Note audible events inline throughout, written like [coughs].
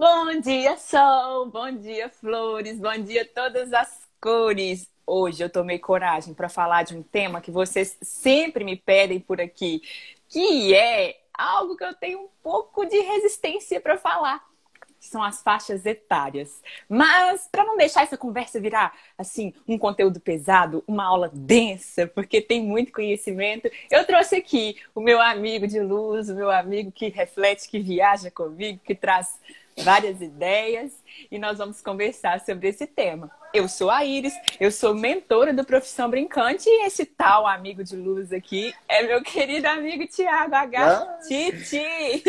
Bom dia, sol, bom dia, flores, bom dia, todas as cores. Hoje eu tomei coragem para falar de um tema que vocês sempre me pedem por aqui, que é algo que eu tenho um pouco de resistência para falar, são as faixas etárias. Mas para não deixar essa conversa virar assim um conteúdo pesado, uma aula densa, porque tem muito conhecimento, eu trouxe aqui o meu amigo de luz, o meu amigo que reflete, que viaja comigo, que traz várias ideias e nós vamos conversar sobre esse tema. Eu sou a Iris, eu sou mentora do Profissão Brincante e esse tal amigo de luz aqui é meu querido amigo Tiago H. Ah, Titi.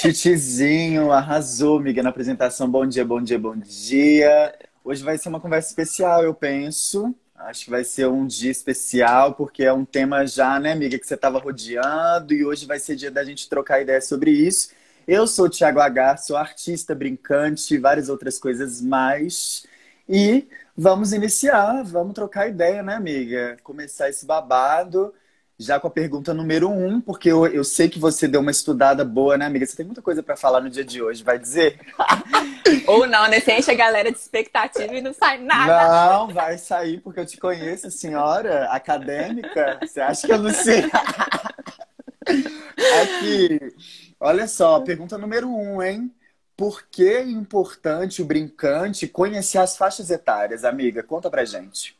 Titizinho, arrasou, amiga, na apresentação. Bom dia, bom dia, bom dia. Hoje vai ser uma conversa especial, eu penso. Acho que vai ser um dia especial, porque é um tema já, né, amiga, que você estava rodeando, e hoje vai ser dia da gente trocar ideia sobre isso. Eu sou o Thiago H, sou artista, brincante e várias outras coisas mais. E vamos iniciar, vamos trocar ideia, né, amiga? Começar esse babado já com a pergunta número um, porque eu, eu sei que você deu uma estudada boa, né, amiga? Você tem muita coisa para falar no dia de hoje, vai dizer? [laughs] Ou não, né? Você enche a galera de expectativa e não sai nada. Não, vai sair, porque eu te conheço, senhora acadêmica. Você acha que eu não sei? [laughs] Aqui. Olha só, pergunta número um, hein? Por que é importante o brincante conhecer as faixas etárias, amiga? Conta pra gente.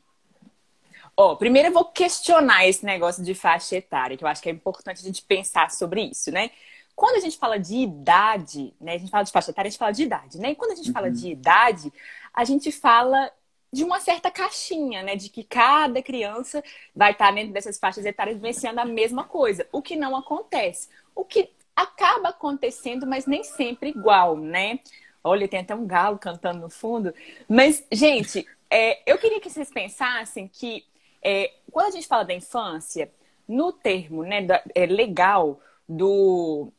Ó, oh, primeiro eu vou questionar esse negócio de faixa etária, que eu acho que é importante a gente pensar sobre isso, né? Quando a gente fala de idade, né? A gente fala de faixa etária, a gente fala de idade, né? E quando a gente uhum. fala de idade, a gente fala de uma certa caixinha, né? De que cada criança vai estar dentro dessas faixas etárias vivenciando a mesma coisa, o que não acontece. O que acaba acontecendo, mas nem sempre igual, né? Olha, tem até um galo cantando no fundo. Mas, gente, é, eu queria que vocês pensassem que é, quando a gente fala da infância, no termo né, da, é, legal do,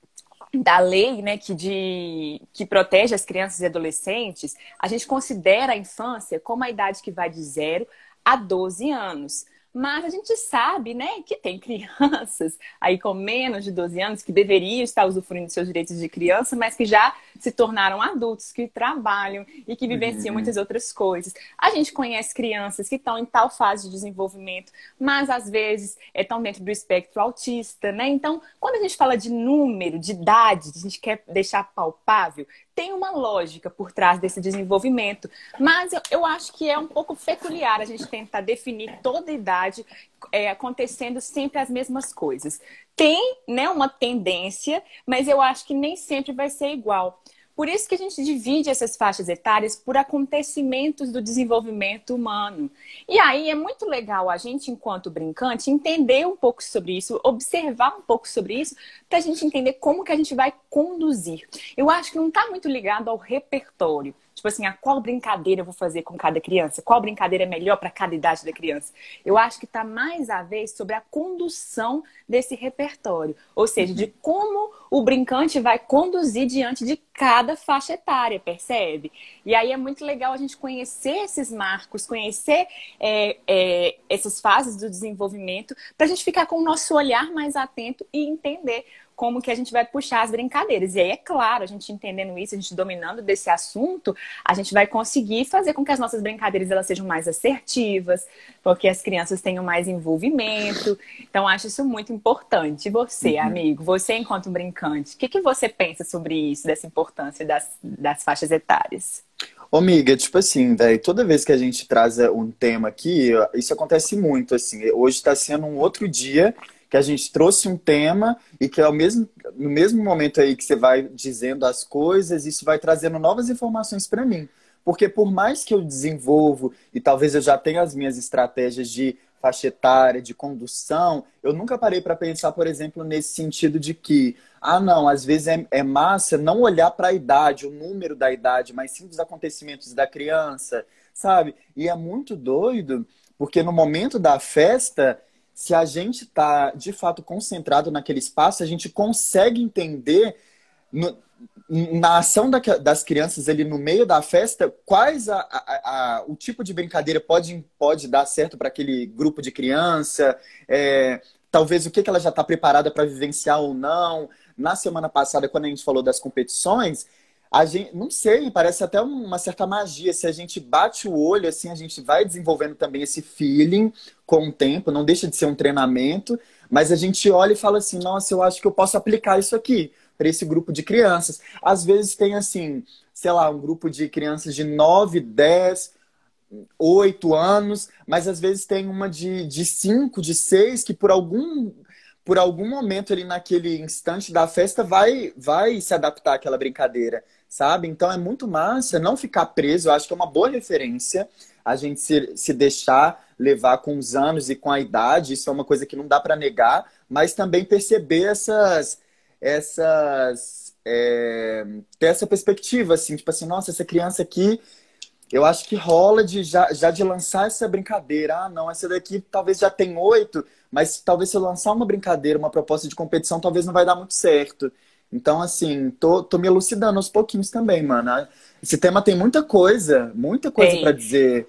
da lei né, que, de, que protege as crianças e adolescentes, a gente considera a infância como a idade que vai de 0 a 12 anos. Mas a gente sabe, né, que tem crianças aí com menos de 12 anos que deveriam estar usufruindo dos seus direitos de criança, mas que já se tornaram adultos, que trabalham e que vivenciam uhum. muitas outras coisas. A gente conhece crianças que estão em tal fase de desenvolvimento, mas às vezes estão dentro do espectro autista, né? Então, quando a gente fala de número, de idade, a gente quer deixar palpável, tem uma lógica por trás desse desenvolvimento, mas eu, eu acho que é um pouco peculiar a gente tentar definir toda a idade é, acontecendo sempre as mesmas coisas. Tem né, uma tendência, mas eu acho que nem sempre vai ser igual. Por isso que a gente divide essas faixas etárias por acontecimentos do desenvolvimento humano. E aí é muito legal a gente, enquanto brincante, entender um pouco sobre isso, observar um pouco sobre isso, para a gente entender como que a gente vai conduzir. Eu acho que não está muito ligado ao repertório. Tipo assim, a qual brincadeira eu vou fazer com cada criança? Qual brincadeira é melhor para cada idade da criança? Eu acho que está mais a ver sobre a condução desse repertório. Ou seja, de como o brincante vai conduzir diante de cada faixa etária, percebe? E aí é muito legal a gente conhecer esses marcos, conhecer é, é, essas fases do desenvolvimento, para a gente ficar com o nosso olhar mais atento e entender como que a gente vai puxar as brincadeiras. E aí, é claro, a gente entendendo isso, a gente dominando desse assunto, a gente vai conseguir fazer com que as nossas brincadeiras elas sejam mais assertivas, porque as crianças tenham mais envolvimento. Então, acho isso muito importante. E você, uhum. amigo, você enquanto um brincante, o que, que você pensa sobre isso, dessa importância das, das faixas etárias? Ô, amiga, tipo assim, velho, toda vez que a gente traz um tema aqui, isso acontece muito, assim. Hoje está sendo um outro dia que a gente trouxe um tema e que ao mesmo, no mesmo momento aí que você vai dizendo as coisas, isso vai trazendo novas informações para mim. Porque por mais que eu desenvolvo e talvez eu já tenha as minhas estratégias de faixa etária, de condução, eu nunca parei para pensar, por exemplo, nesse sentido de que, ah, não, às vezes é, é massa não olhar para a idade, o número da idade, mas sim dos acontecimentos da criança, sabe? E é muito doido, porque no momento da festa, se a gente está de fato concentrado naquele espaço, a gente consegue entender no, na ação da, das crianças ali no meio da festa quais a, a, a, o tipo de brincadeira pode, pode dar certo para aquele grupo de criança, é, talvez o que, que ela já está preparada para vivenciar ou não. Na semana passada, quando a gente falou das competições, a gente, não sei, parece até uma certa magia. Se a gente bate o olho, assim, a gente vai desenvolvendo também esse feeling com o tempo, não deixa de ser um treinamento, mas a gente olha e fala assim: nossa, eu acho que eu posso aplicar isso aqui para esse grupo de crianças. Às vezes tem, assim, sei lá, um grupo de crianças de 9, 10, 8 anos, mas às vezes tem uma de, de 5, de 6, que por algum por algum momento ali naquele instante da festa vai vai se adaptar àquela brincadeira sabe? Então é muito massa não ficar preso. Eu acho que é uma boa referência a gente se, se deixar levar com os anos e com a idade. Isso é uma coisa que não dá para negar, mas também perceber essas. essas é, ter essa perspectiva, assim, tipo assim, nossa, essa criança aqui. Eu acho que rola de já, já de lançar essa brincadeira. Ah, não, essa daqui talvez já tem oito, mas talvez se eu lançar uma brincadeira, uma proposta de competição, talvez não vai dar muito certo. Então, assim, tô, tô me elucidando aos pouquinhos também, mano. Esse tema tem muita coisa, muita coisa para dizer,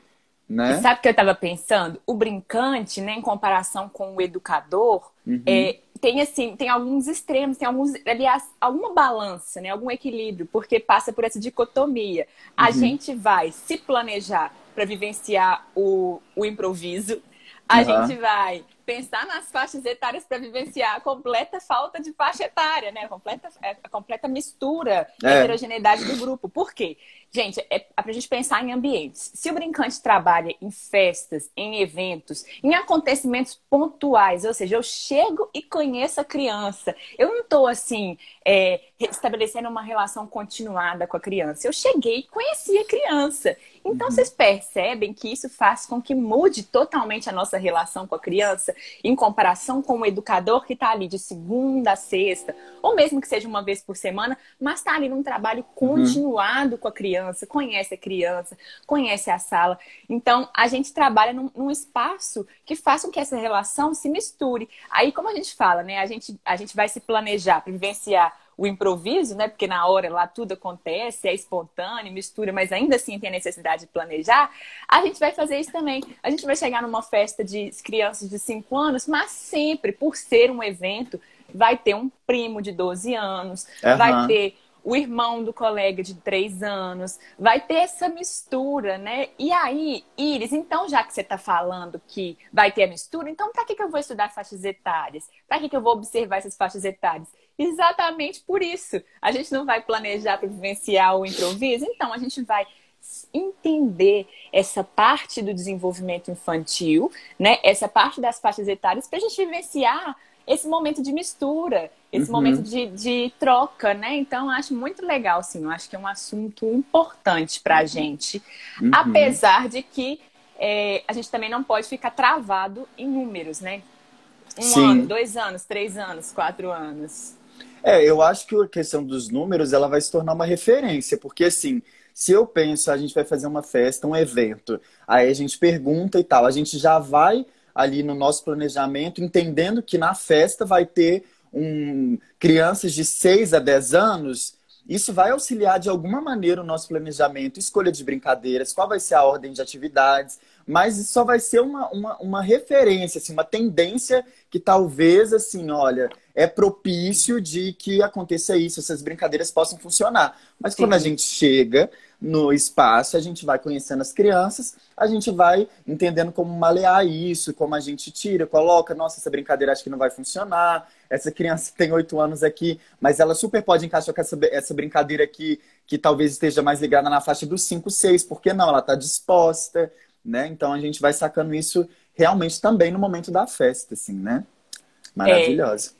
né? E sabe o que eu tava pensando? O brincante, né, em comparação com o educador, uhum. é, tem assim, tem alguns extremos, tem alguns, aliás, alguma balança, né, algum equilíbrio, porque passa por essa dicotomia. A uhum. gente vai se planejar para vivenciar o, o improviso, a uhum. gente vai pensar nas faixas etárias para vivenciar a completa falta de faixa etária, né? A completa, é, a completa mistura, é. heterogeneidade do grupo. Por quê? Gente, é para a gente pensar em ambientes. Se o brincante trabalha em festas, em eventos, em acontecimentos pontuais, ou seja, eu chego e conheço a criança, eu não estou assim é, estabelecendo uma relação continuada com a criança. Eu cheguei e conheci a criança. Então, uhum. vocês percebem que isso faz com que mude totalmente a nossa relação com a criança, em comparação com o educador que está ali de segunda a sexta, ou mesmo que seja uma vez por semana, mas está ali num trabalho uhum. continuado uhum. com a criança, conhece a criança, conhece a sala. Então, a gente trabalha num, num, espaço que faça com que essa relação se misture. Aí, como a gente fala, né? A gente, a gente vai se planejar para vivenciar o improviso, né? Porque na hora lá tudo acontece, é espontâneo, mistura, mas ainda assim tem a necessidade de planejar. A gente vai fazer isso também. A gente vai chegar numa festa de crianças de 5 anos, mas sempre, por ser um evento, vai ter um primo de 12 anos, uhum. vai ter o irmão do colega de três anos, vai ter essa mistura, né? E aí, Iris, então já que você está falando que vai ter a mistura, então para que, que eu vou estudar faixas etárias? Para que, que eu vou observar essas faixas etárias? Exatamente por isso. A gente não vai planejar para vivenciar o improviso, então a gente vai entender essa parte do desenvolvimento infantil, né? Essa parte das faixas etárias para a gente vivenciar esse momento de mistura, esse uhum. momento de, de, troca, né? Então, acho muito legal, assim, eu acho que é um assunto importante para a gente, uhum. apesar de que é, a gente também não pode ficar travado em números, né? Um Sim. ano, dois anos, três anos, quatro anos. É, eu acho que a questão dos números ela vai se tornar uma referência, porque assim, se eu penso, a gente vai fazer uma festa, um evento, aí a gente pergunta e tal, a gente já vai ali no nosso planejamento, entendendo que na festa vai ter um, crianças de 6 a 10 anos, isso vai auxiliar de alguma maneira o nosso planejamento, escolha de brincadeiras, qual vai ser a ordem de atividades, mas isso só vai ser uma, uma, uma referência, assim, uma tendência que talvez, assim, olha, é propício de que aconteça isso, essas brincadeiras possam funcionar. Mas Sim. quando a gente chega no espaço, a gente vai conhecendo as crianças, a gente vai entendendo como malear isso, como a gente tira, coloca, nossa, essa brincadeira acho que não vai funcionar, essa criança tem oito anos aqui, mas ela super pode encaixar com essa, essa brincadeira aqui, que talvez esteja mais ligada na faixa dos cinco, seis, porque não? Ela está disposta, né? Então a gente vai sacando isso realmente também no momento da festa, assim, né? Maravilhosa. É.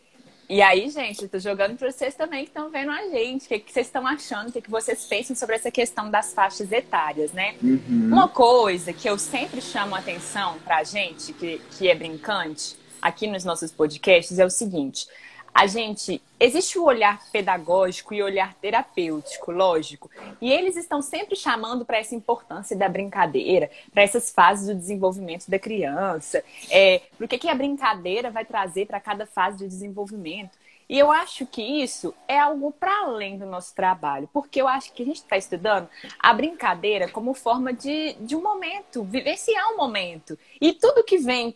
E aí, gente, eu tô jogando para vocês também que estão vendo a gente. O que, que vocês estão achando? O que, que vocês pensam sobre essa questão das faixas etárias, né? Uhum. Uma coisa que eu sempre chamo a atenção pra gente, que, que é brincante, aqui nos nossos podcasts, é o seguinte. A gente. Existe o olhar pedagógico e o olhar terapêutico, lógico. E eles estão sempre chamando para essa importância da brincadeira, para essas fases do desenvolvimento da criança. É, o que, que a brincadeira vai trazer para cada fase de desenvolvimento. E eu acho que isso é algo para além do nosso trabalho, porque eu acho que a gente está estudando a brincadeira como forma de, de um momento, vivenciar um momento. E tudo que vem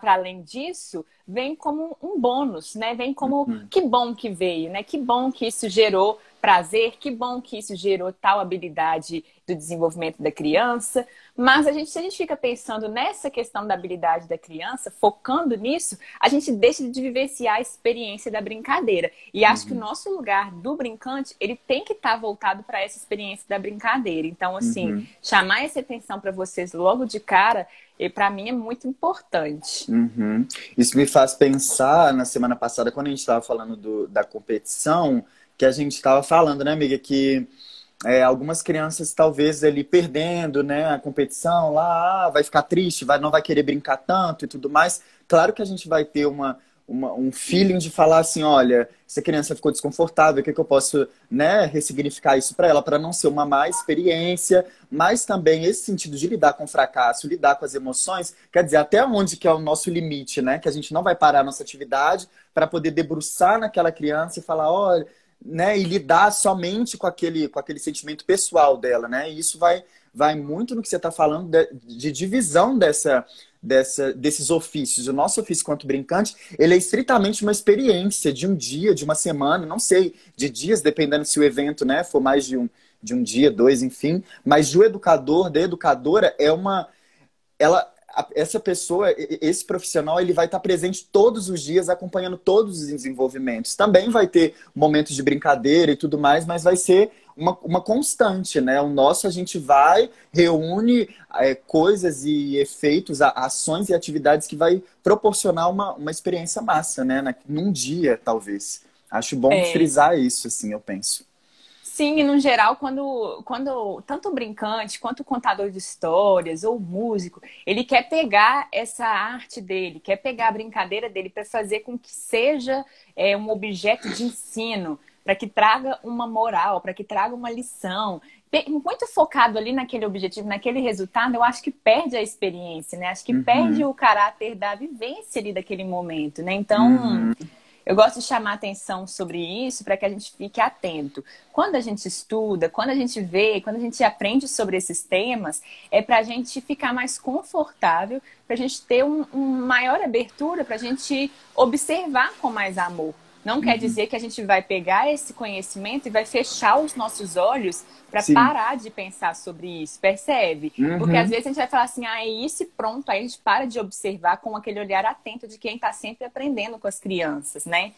para além disso vem como um bônus, né? Vem como uhum. que bom que veio, né? Que bom que isso gerou prazer, que bom que isso gerou tal habilidade do desenvolvimento da criança. Mas a gente, se a gente fica pensando nessa questão da habilidade da criança, focando nisso, a gente deixa de vivenciar a experiência da brincadeira. E acho uhum. que o nomo lugar do brincante, ele tem que estar tá voltado para essa experiência da brincadeira. Então, assim, uhum. chamar essa atenção para vocês logo de cara e para mim é muito importante. Uhum. Isso me faz pensar na semana passada, quando a gente estava falando do, da competição, que a gente estava falando, né, amiga, que é, algumas crianças talvez ali perdendo né, a competição lá, ah, vai ficar triste, vai, não vai querer brincar tanto e tudo mais. Claro que a gente vai ter uma, uma, um feeling de falar assim, olha, essa criança ficou desconfortável, o que, que eu posso né, ressignificar isso para ela, para não ser uma má experiência, mas também esse sentido de lidar com o fracasso, lidar com as emoções, quer dizer, até onde que é o nosso limite, né? Que a gente não vai parar a nossa atividade para poder debruçar naquela criança e falar, olha, né, e lidar somente com aquele, com aquele sentimento pessoal dela, né? E isso vai, vai muito no que você está falando de, de divisão dessa, dessa, desses ofícios. O nosso ofício quanto brincante, ele é estritamente uma experiência de um dia, de uma semana, não sei, de dias, dependendo se o evento né, for mais de um, de um dia, dois, enfim. Mas do educador, da educadora, é uma. Ela, essa pessoa, esse profissional, ele vai estar presente todos os dias, acompanhando todos os desenvolvimentos. Também vai ter momentos de brincadeira e tudo mais, mas vai ser uma, uma constante, né? O nosso a gente vai, reúne é, coisas e efeitos, ações e atividades que vai proporcionar uma, uma experiência massa, né? Num dia, talvez. Acho bom é. frisar isso, assim, eu penso. Sim, e no geral, quando, quando tanto o brincante quanto o contador de histórias ou o músico, ele quer pegar essa arte dele, quer pegar a brincadeira dele para fazer com que seja é, um objeto de ensino, para que traga uma moral, para que traga uma lição. Muito focado ali naquele objetivo, naquele resultado, eu acho que perde a experiência, né? Acho que uhum. perde o caráter da vivência ali daquele momento, né? Então. Uhum eu gosto de chamar atenção sobre isso para que a gente fique atento. Quando a gente estuda, quando a gente vê, quando a gente aprende sobre esses temas, é para a gente ficar mais confortável, para a gente ter uma um maior abertura, para a gente observar com mais amor. Não quer uhum. dizer que a gente vai pegar esse conhecimento e vai fechar os nossos olhos para parar de pensar sobre isso, percebe? Uhum. Porque às vezes a gente vai falar assim, ah, é isso e pronto, aí a gente para de observar com aquele olhar atento de quem está sempre aprendendo com as crianças, né?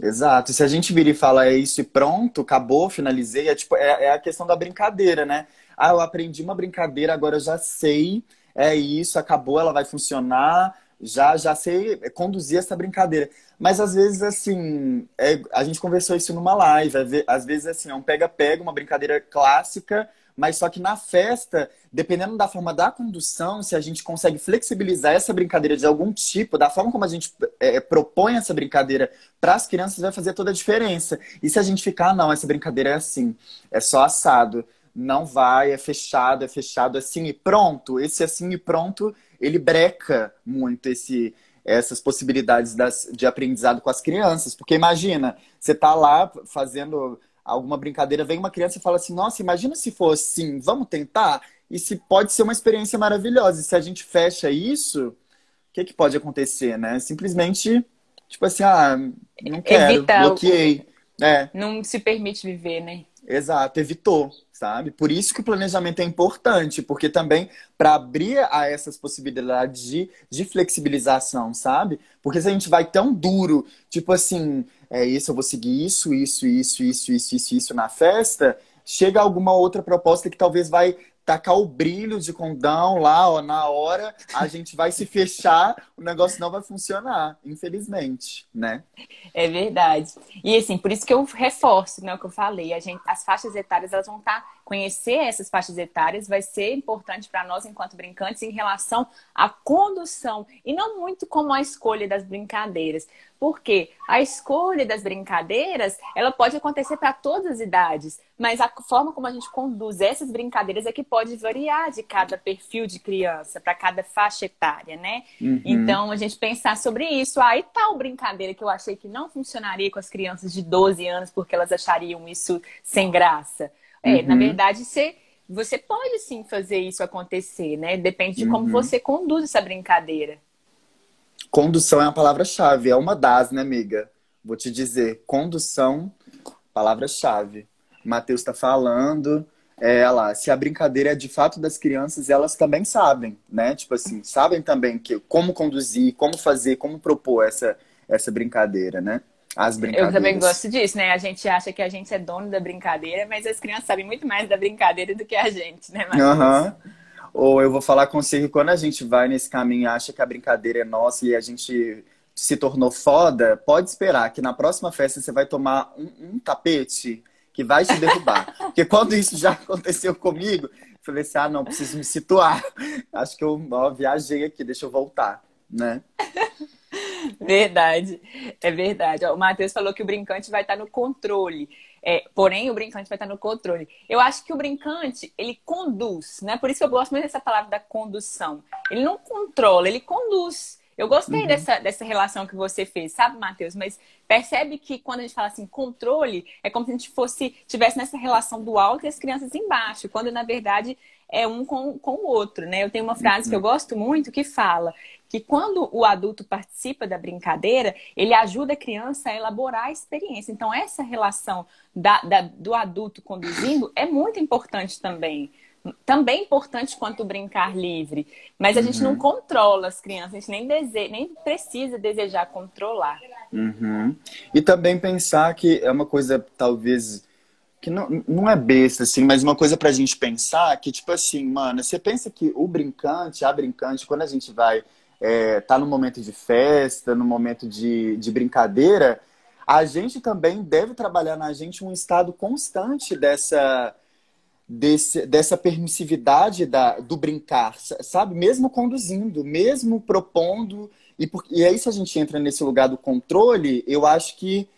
Exato. E se a gente vir e fala é isso e pronto, acabou, finalizei, é, tipo, é, é a questão da brincadeira, né? Ah, eu aprendi uma brincadeira, agora eu já sei, é isso, acabou, ela vai funcionar, já já sei conduzir essa brincadeira. Mas às vezes, assim, é, a gente conversou isso numa live, às vezes, assim, é um pega-pega, uma brincadeira clássica, mas só que na festa, dependendo da forma da condução, se a gente consegue flexibilizar essa brincadeira de algum tipo, da forma como a gente é, propõe essa brincadeira para as crianças, vai fazer toda a diferença. E se a gente ficar, ah, não, essa brincadeira é assim, é só assado, não vai, é fechado, é fechado assim e pronto. Esse assim e pronto, ele breca muito esse essas possibilidades das, de aprendizado com as crianças. Porque imagina, você tá lá fazendo alguma brincadeira, vem uma criança e fala assim, nossa, imagina se for assim, vamos tentar? E se pode ser uma experiência maravilhosa. E se a gente fecha isso, o que, que pode acontecer, né? Simplesmente, tipo assim, ah, não quero, Evita bloqueei. O... É. Não se permite viver, né? Exato, evitou sabe? Por isso que o planejamento é importante, porque também para abrir a essas possibilidades de, de flexibilização, sabe? Porque se a gente vai tão duro, tipo assim, é isso, eu vou seguir isso, isso, isso, isso, isso, isso, isso na festa, chega alguma outra proposta que talvez vai tacar o brilho de condão lá, ó, na hora, a gente vai se fechar, o negócio não vai funcionar, infelizmente, né? É verdade. E assim, por isso que eu reforço, né, o que eu falei, a gente, as faixas etárias, elas vão estar tá, conhecer essas faixas etárias vai ser importante para nós enquanto brincantes em relação à condução e não muito como a escolha das brincadeiras. Porque a escolha das brincadeiras, ela pode acontecer para todas as idades, mas a forma como a gente conduz essas brincadeiras é que pode variar de cada perfil de criança, para cada faixa etária, né? Uhum. Então, a gente pensar sobre isso. Aí ah, tal brincadeira que eu achei que não funcionaria com as crianças de 12 anos porque elas achariam isso sem graça. É, uhum. na verdade, você você pode sim fazer isso acontecer, né? Depende de como uhum. você conduz essa brincadeira. Condução é uma palavra-chave, é uma das, né, amiga? Vou te dizer, condução, palavra-chave. Matheus está falando. É, lá, se a brincadeira é de fato das crianças, elas também sabem, né? Tipo assim, sabem também que, como conduzir, como fazer, como propor essa, essa brincadeira, né? As brincadeiras. Eu também gosto disso, né? A gente acha que a gente é dono da brincadeira, mas as crianças sabem muito mais da brincadeira do que a gente, né, Aham. Uhum. Ou eu vou falar que quando a gente vai nesse caminho e acha que a brincadeira é nossa e a gente se tornou foda, pode esperar que na próxima festa você vai tomar um, um tapete que vai te derrubar. [laughs] Porque quando isso já aconteceu comigo, eu falei assim, ah, não, preciso me situar. Acho que eu ó, viajei aqui, deixa eu voltar, né? [laughs] Verdade, é verdade. O Matheus falou que o brincante vai estar no controle. É, porém, o brincante vai estar no controle. Eu acho que o brincante, ele conduz, né? Por isso que eu gosto muito dessa palavra da condução. Ele não controla, ele conduz. Eu gostei uhum. dessa, dessa relação que você fez, sabe, Matheus? Mas percebe que quando a gente fala assim, controle, é como se a gente fosse, tivesse nessa relação do alto e as crianças embaixo, quando na verdade é um com, com o outro, né? Eu tenho uma frase uhum. que eu uhum. gosto muito que fala que quando o adulto participa da brincadeira, ele ajuda a criança a elaborar a experiência. Então, essa relação da, da, do adulto conduzindo é muito importante também. Também importante quanto brincar livre. Mas a uhum. gente não uhum. controla as crianças, a gente nem, dese... nem precisa desejar controlar. Uhum. E também pensar que é uma coisa, talvez que não, não é besta, assim, mas uma coisa pra gente pensar que, tipo assim, mano, você pensa que o brincante, a brincante, quando a gente vai é, tá no momento de festa, no momento de, de brincadeira, a gente também deve trabalhar na gente um estado constante dessa, desse, dessa permissividade da, do brincar, sabe? Mesmo conduzindo, mesmo propondo. E, por, e aí, se a gente entra nesse lugar do controle, eu acho que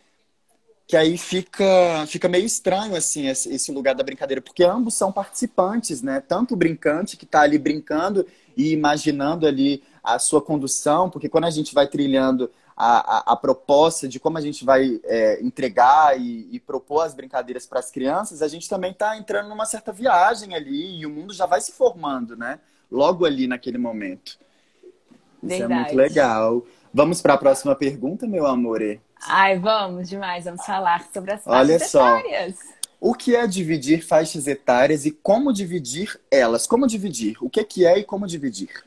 que aí fica, fica meio estranho assim esse, lugar da brincadeira, porque ambos são participantes, né? Tanto o brincante que está ali brincando e imaginando ali a sua condução, porque quando a gente vai trilhando a, a, a proposta de como a gente vai é, entregar e, e, propor as brincadeiras para as crianças, a gente também está entrando numa certa viagem ali e o mundo já vai se formando, né? Logo ali naquele momento. Isso Verdade. é muito legal. Vamos para a próxima pergunta, meu amor. Ai, vamos demais. Vamos falar sobre as faixas Olha só. etárias. O que é dividir faixas etárias e como dividir elas? Como dividir? O que é e como dividir?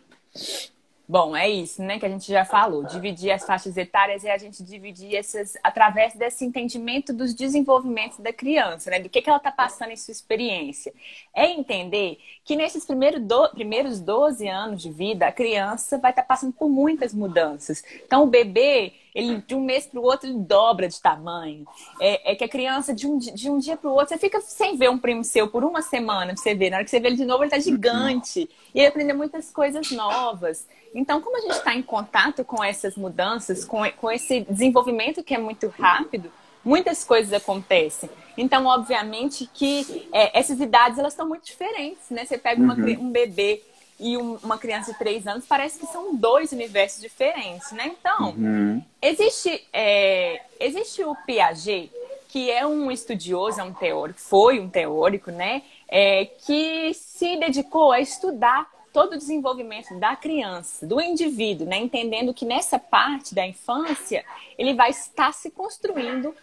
Bom, é isso, né, que a gente já falou. Dividir as faixas etárias é a gente dividir essas através desse entendimento dos desenvolvimentos da criança, né? Do que, que ela está passando em sua experiência. É entender que nesses primeiros, do, primeiros 12 anos de vida, a criança vai estar tá passando por muitas mudanças. Então, o bebê, ele de um mês para o outro ele dobra de tamanho. É, é, que a criança de um, de um dia para o outro, você fica sem ver um primo seu por uma semana, pra você ver. Na hora que você vê ele de novo, ele está gigante. E ele aprende muitas coisas novas. Então, como a gente está em contato com essas mudanças, com, com esse desenvolvimento que é muito rápido, muitas coisas acontecem. Então, obviamente que é, essas idades elas estão muito diferentes, né? Você pega uma, uhum. um bebê e um, uma criança de três anos, parece que são dois universos diferentes, né? Então, uhum. existe, é, existe o Piaget, que é um estudioso, é um teórico, foi um teórico, né? É, que se dedicou a estudar todo o desenvolvimento da criança, do indivíduo, né? Entendendo que nessa parte da infância ele vai estar se construindo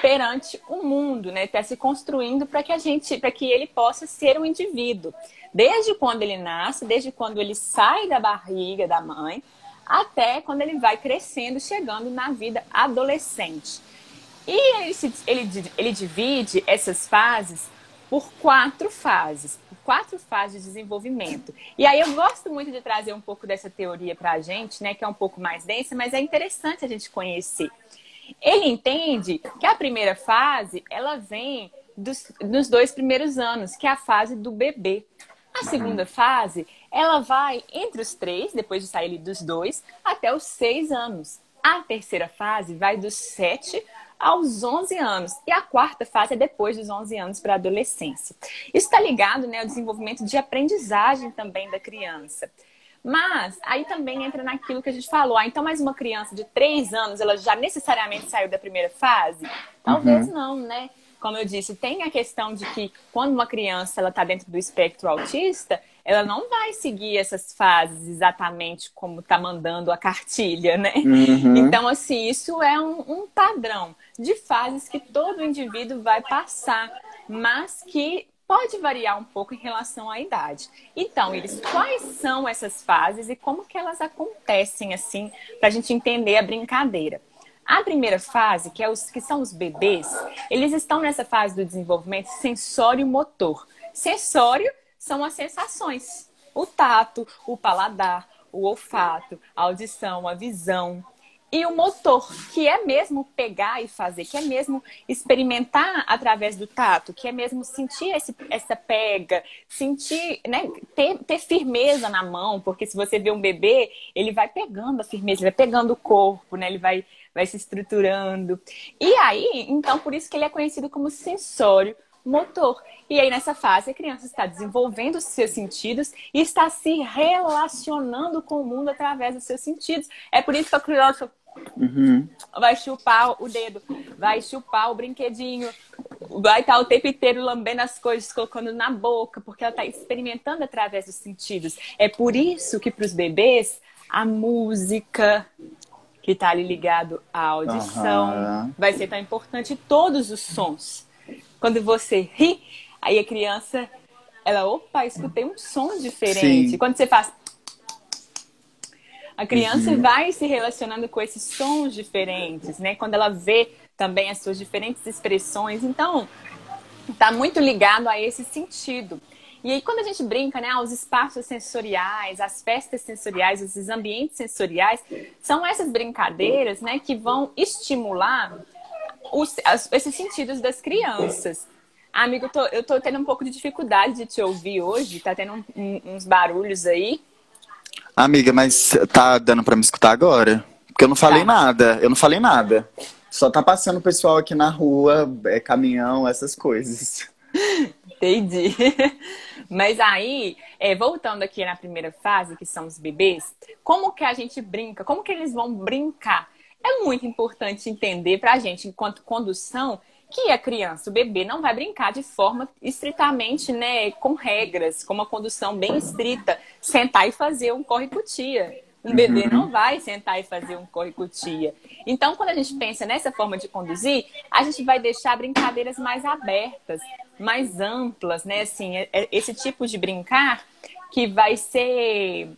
perante o mundo, né? Está se construindo para que a gente, para que ele possa ser um indivíduo desde quando ele nasce, desde quando ele sai da barriga da mãe, até quando ele vai crescendo, chegando na vida adolescente. E ele, se, ele, ele divide essas fases por quatro fases, por quatro fases de desenvolvimento. E aí eu gosto muito de trazer um pouco dessa teoria para a gente, né, que é um pouco mais densa, mas é interessante a gente conhecer. Ele entende que a primeira fase, ela vem dos, nos dois primeiros anos, que é a fase do bebê. A segunda fase, ela vai entre os três, depois de sair dos dois, até os seis anos. A terceira fase vai dos sete aos 11 anos. E a quarta fase é depois dos 11 anos para a adolescência. Isso está ligado né, ao desenvolvimento de aprendizagem também da criança. Mas aí também entra naquilo que a gente falou. Ah, então, mais uma criança de 3 anos, ela já necessariamente saiu da primeira fase? Talvez uhum. não, né? como eu disse, tem a questão de que quando uma criança ela está dentro do espectro autista, ela não vai seguir essas fases exatamente como está mandando a cartilha, né? Uhum. Então, assim, isso é um, um, padrão. de fases que todo indivíduo vai passar, mas que pode variar um pouco em relação à idade. Então, eles, quais são essas fases e como que elas acontecem assim, para a gente entender a brincadeira? A primeira fase, que, é os, que são os bebês, eles estão nessa fase do desenvolvimento sensório-motor. Sensório são as sensações, o tato, o paladar, o olfato, a audição, a visão, e o motor, que é mesmo pegar e fazer, que é mesmo experimentar através do tato, que é mesmo sentir esse, essa pega, sentir, né, ter, ter firmeza na mão, porque se você vê um bebê, ele vai pegando a firmeza, ele vai pegando o corpo, né, ele vai, vai se estruturando. E aí, então, por isso que ele é conhecido como sensório motor. E aí, nessa fase, a criança está desenvolvendo os seus sentidos e está se relacionando com o mundo através dos seus sentidos. É por isso que a criança Uhum. Vai chupar o dedo, vai chupar o brinquedinho, vai estar o tempo inteiro lambendo as coisas, colocando na boca, porque ela está experimentando através dos sentidos. É por isso que para os bebês a música que está ali ligado à audição uhum. vai ser tão importante. Todos os sons. Quando você ri, aí a criança, ela, opa, escutei um som diferente. Sim. Quando você faz a criança uhum. vai se relacionando com esses sons diferentes, né? Quando ela vê também as suas diferentes expressões. Então, está muito ligado a esse sentido. E aí, quando a gente brinca, né, os espaços sensoriais, as festas sensoriais, esses ambientes sensoriais, são essas brincadeiras, né, que vão estimular os, as, esses sentidos das crianças. Ah, amigo, eu tô, eu tô tendo um pouco de dificuldade de te ouvir hoje, tá tendo um, um, uns barulhos aí. Amiga, mas tá dando para me escutar agora? Porque eu não falei tá. nada, eu não falei nada. Só tá passando o pessoal aqui na rua, é, caminhão, essas coisas. Entendi. [laughs] Mas aí, é, voltando aqui na primeira fase, que são os bebês, como que a gente brinca? Como que eles vão brincar? É muito importante entender pra gente, enquanto condução, que a criança, o bebê, não vai brincar de forma estritamente, né, com regras, com uma condução bem estrita, sentar e fazer um corre-cutia. Um bebê não uhum. vai sentar e fazer um corre-cutia. Então, quando a gente pensa nessa forma de conduzir, a gente vai deixar brincadeiras mais abertas, mais amplas, né? Assim, é, é esse tipo de brincar que vai ser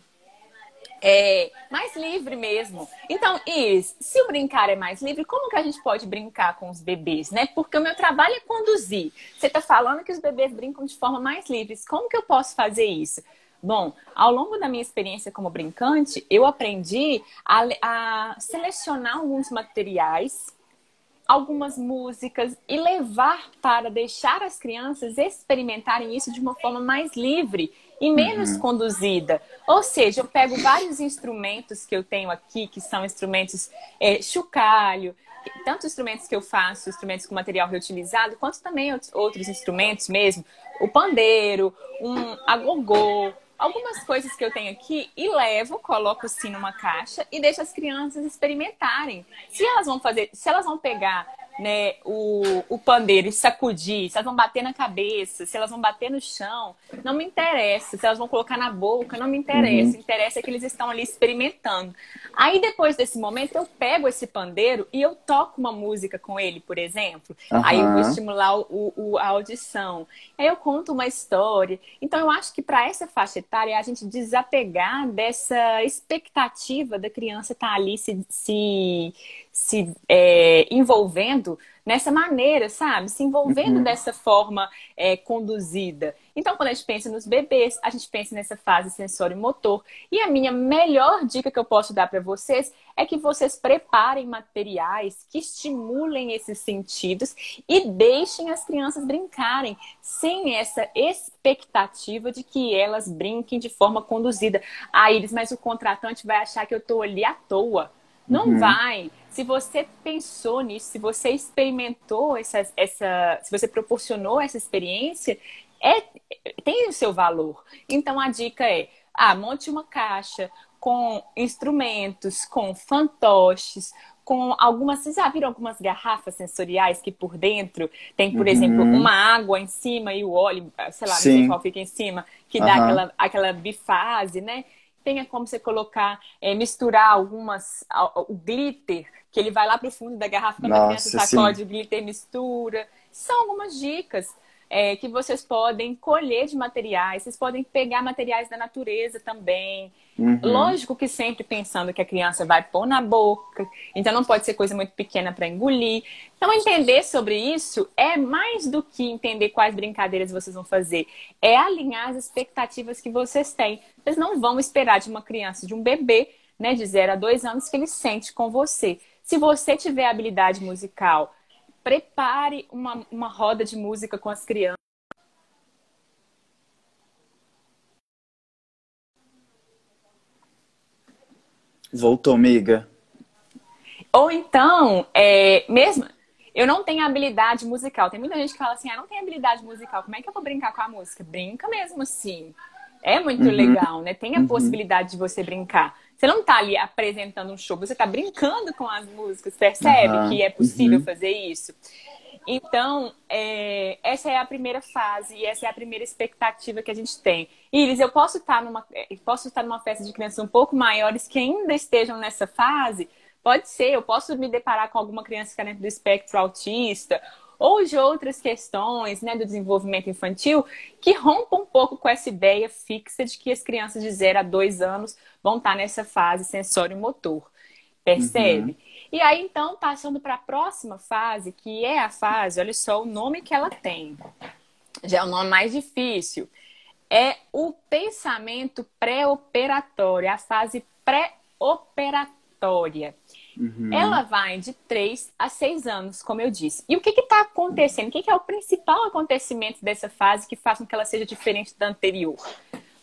é, mais livre mesmo. Então, Iris, se o brincar é mais livre, como que a gente pode brincar com os bebês, né? Porque o meu trabalho é conduzir. Você está falando que os bebês brincam de forma mais livre. Como que eu posso fazer isso? Bom, ao longo da minha experiência como brincante, eu aprendi a, a selecionar alguns materiais algumas músicas e levar para deixar as crianças experimentarem isso de uma forma mais livre e menos uhum. conduzida. Ou seja, eu pego vários instrumentos que eu tenho aqui, que são instrumentos é, chocalho, tanto instrumentos que eu faço, instrumentos com material reutilizado, quanto também outros instrumentos mesmo, o pandeiro, um agogô, algumas coisas que eu tenho aqui e levo, coloco assim numa caixa e deixo as crianças experimentarem. Se elas vão fazer, se elas vão pegar né, o, o pandeiro e sacudir, se elas vão bater na cabeça, se elas vão bater no chão, não me interessa. Se elas vão colocar na boca, não me interessa. Uhum. Interessa é que eles estão ali experimentando. Aí depois desse momento eu pego esse pandeiro e eu toco uma música com ele, por exemplo. Uhum. Aí eu vou estimular o, o, a audição. Aí eu conto uma história. Então eu acho que para essa faixa etária é a gente desapegar dessa expectativa da criança estar tá ali se, se se é, envolvendo nessa maneira, sabe? Se envolvendo uhum. dessa forma é, conduzida. Então, quando a gente pensa nos bebês, a gente pensa nessa fase sensório-motor. E a minha melhor dica que eu posso dar para vocês é que vocês preparem materiais que estimulem esses sentidos e deixem as crianças brincarem sem essa expectativa de que elas brinquem de forma conduzida. Ah, Iris, mas o contratante vai achar que eu estou ali à toa. Não uhum. vai. Se você pensou nisso, se você experimentou essa, essa, se você proporcionou essa experiência, é, tem o seu valor. Então a dica é: ah, monte uma caixa com instrumentos, com fantoches, com algumas. Vocês já viram algumas garrafas sensoriais que por dentro tem, por uhum. exemplo, uma água em cima e o óleo, sei lá, Sim. não sei qual fica em cima, que dá uhum. aquela, aquela bifase, né? tenha como você colocar, é, misturar algumas, o glitter, que ele vai lá para o fundo da garrafa quando Nossa, a criança sacode sim. o glitter mistura. São algumas dicas é, que vocês podem colher de materiais, vocês podem pegar materiais da natureza também. Uhum. Lógico que sempre pensando que a criança vai pôr na boca, então não pode ser coisa muito pequena para engolir. Então, entender sobre isso é mais do que entender quais brincadeiras vocês vão fazer, é alinhar as expectativas que vocês têm. Vocês não vão esperar de uma criança, de um bebê, né, de 0 a 2 anos, que ele sente com você. Se você tiver habilidade musical, prepare uma, uma roda de música com as crianças. Voltou, amiga. Ou então, é, mesmo, eu não tenho habilidade musical. Tem muita gente que fala assim, ah, não tem habilidade musical, como é que eu vou brincar com a música? Brinca mesmo assim. É muito uhum. legal, né? Tem a uhum. possibilidade de você brincar. Você não está ali apresentando um show, você está brincando com as músicas, percebe uhum. que é possível uhum. fazer isso? Então, é, essa é a primeira fase e essa é a primeira expectativa que a gente tem. Iris, eu posso estar numa, posso estar numa festa de crianças um pouco maiores que ainda estejam nessa fase? Pode ser, eu posso me deparar com alguma criança que está dentro do espectro autista ou de outras questões né, do desenvolvimento infantil que rompam um pouco com essa ideia fixa de que as crianças de 0 a 2 anos vão estar nessa fase sensório-motor. Percebe? Uhum. E aí, então, passando para a próxima fase, que é a fase, olha só o nome que ela tem. Já é o nome mais difícil. É o pensamento pré-operatório, a fase pré-operatória. Uhum. Ela vai de 3 a 6 anos, como eu disse. E o que está acontecendo? O que, que, é o principal acontecimento dessa fase que faz com que ela seja diferente da anterior?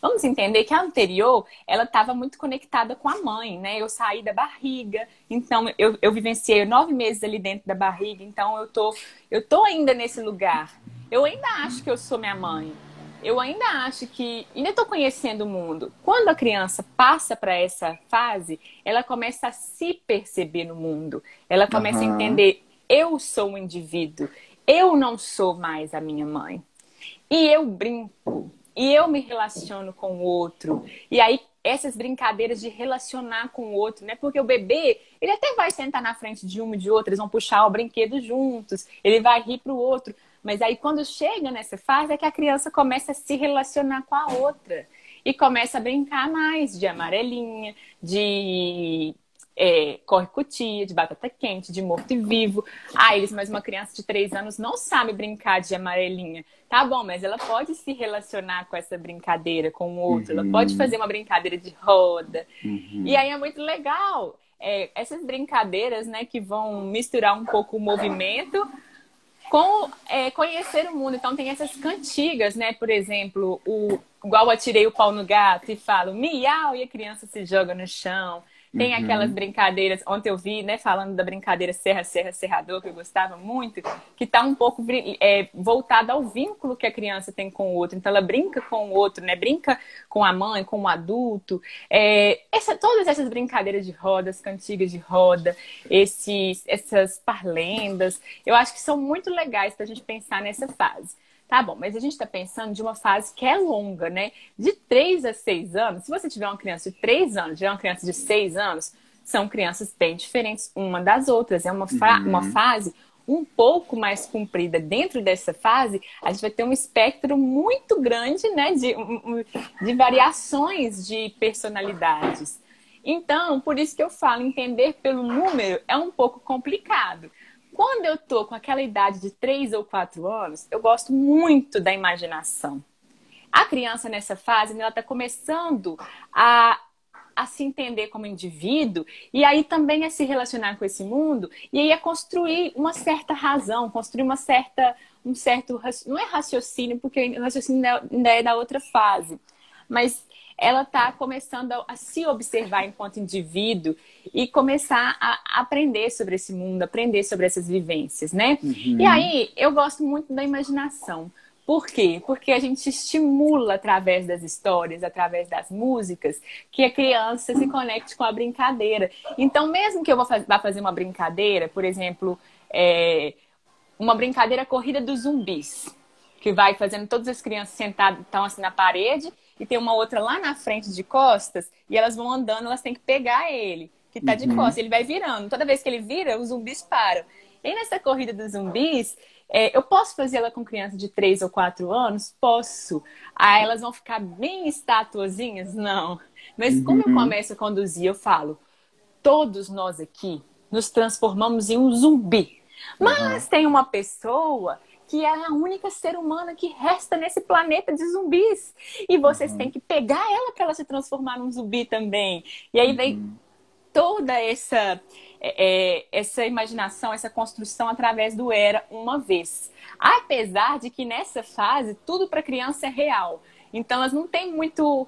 Vamos entender que a anterior, ela estava muito conectada com a mãe, né? Eu saí da barriga, então eu, eu vivenciei nove meses ali dentro da barriga, então eu tô, eu tô ainda nesse lugar. Eu ainda acho que eu sou minha mãe eu ainda acho que ainda estou conhecendo o mundo. Quando a criança passa para essa fase, ela começa a se perceber no mundo. Ela começa uhum. a entender: eu sou um indivíduo, eu não sou mais a minha mãe. E eu brinco, e eu me relaciono com o outro. E aí essas brincadeiras de relacionar com o outro, né? Porque o bebê, ele até vai sentar na frente de uma e de outra, eles vão puxar o brinquedo juntos, ele vai rir para o outro, mas aí quando chega nessa fase é que a criança começa a se relacionar com a outra e começa a brincar mais de amarelinha, de é, corre-cutia, de batata quente, de morto-vivo. Ah, eles, mas uma criança de três anos não sabe brincar de amarelinha. Tá bom, mas ela pode se relacionar com essa brincadeira com o outro, uhum. ela pode fazer uma brincadeira de roda. Uhum. E aí é muito legal. É, essas brincadeiras, né, que vão misturar um pouco o movimento com é, conhecer o mundo. Então tem essas cantigas, né? Por exemplo, o igual atirei o pau no gato e falo miau e a criança se joga no chão. Tem uhum. aquelas brincadeiras, ontem eu vi, né, falando da brincadeira Serra, Serra, Serrador, que eu gostava muito, que está um pouco é, voltada ao vínculo que a criança tem com o outro. Então ela brinca com o outro, né? Brinca com a mãe, com o adulto. É, essa, todas essas brincadeiras de rodas, cantigas de roda, esses, essas parlendas, eu acho que são muito legais para a gente pensar nessa fase. Tá bom, mas a gente está pensando de uma fase que é longa, né? De 3 a 6 anos, se você tiver uma criança de 3 anos, tiver uma criança de 6 anos, são crianças bem diferentes uma das outras. É uma, uhum. uma fase um pouco mais comprida. Dentro dessa fase, a gente vai ter um espectro muito grande né, de, de variações de personalidades. Então, por isso que eu falo, entender pelo número é um pouco complicado. Quando eu tô com aquela idade de 3 ou 4 anos, eu gosto muito da imaginação. A criança nessa fase, ela está começando a, a se entender como indivíduo e aí também a se relacionar com esse mundo e aí a construir uma certa razão, construir uma certa, um certo, não é raciocínio, porque o raciocínio ainda é da outra fase, mas ela está começando a, a, se observar enquanto indivíduo e começar a aprender sobre esse mundo, aprender sobre essas vivências, né? Uhum. E aí eu gosto muito da imaginação. Por quê? Porque a gente estimula através das histórias, através das músicas, que a criança se conecte com a brincadeira. Então, mesmo que eu vá fazer uma brincadeira, por exemplo, é, uma brincadeira corrida dos zumbis. que vai fazendo todas as crianças sentadas, estão assim na parede, e tem uma outra lá na frente de costas, e elas vão andando, elas têm que pegar ele, que está de uhum. costas. Ele vai virando. Toda vez que ele vira, os zumbis param. E nessa corrida dos zumbis, é, eu posso fazer ela com criança de 3 ou 4 anos? Posso. Aí elas vão ficar bem estatuazinhas? Não. Mas como eu uhum. começo a conduzir, eu falo, todos nós aqui nos transformamos em um zumbi. Mas uhum. tem uma pessoa que é a única ser humana que resta nesse planeta de zumbis. E vocês uhum. têm que pegar ela para ela se transformar num zumbi também. E aí vem uhum. toda essa é, é, essa imaginação, essa construção através do era uma vez. Apesar de que nessa fase tudo para criança é real. Então, elas não têm muito,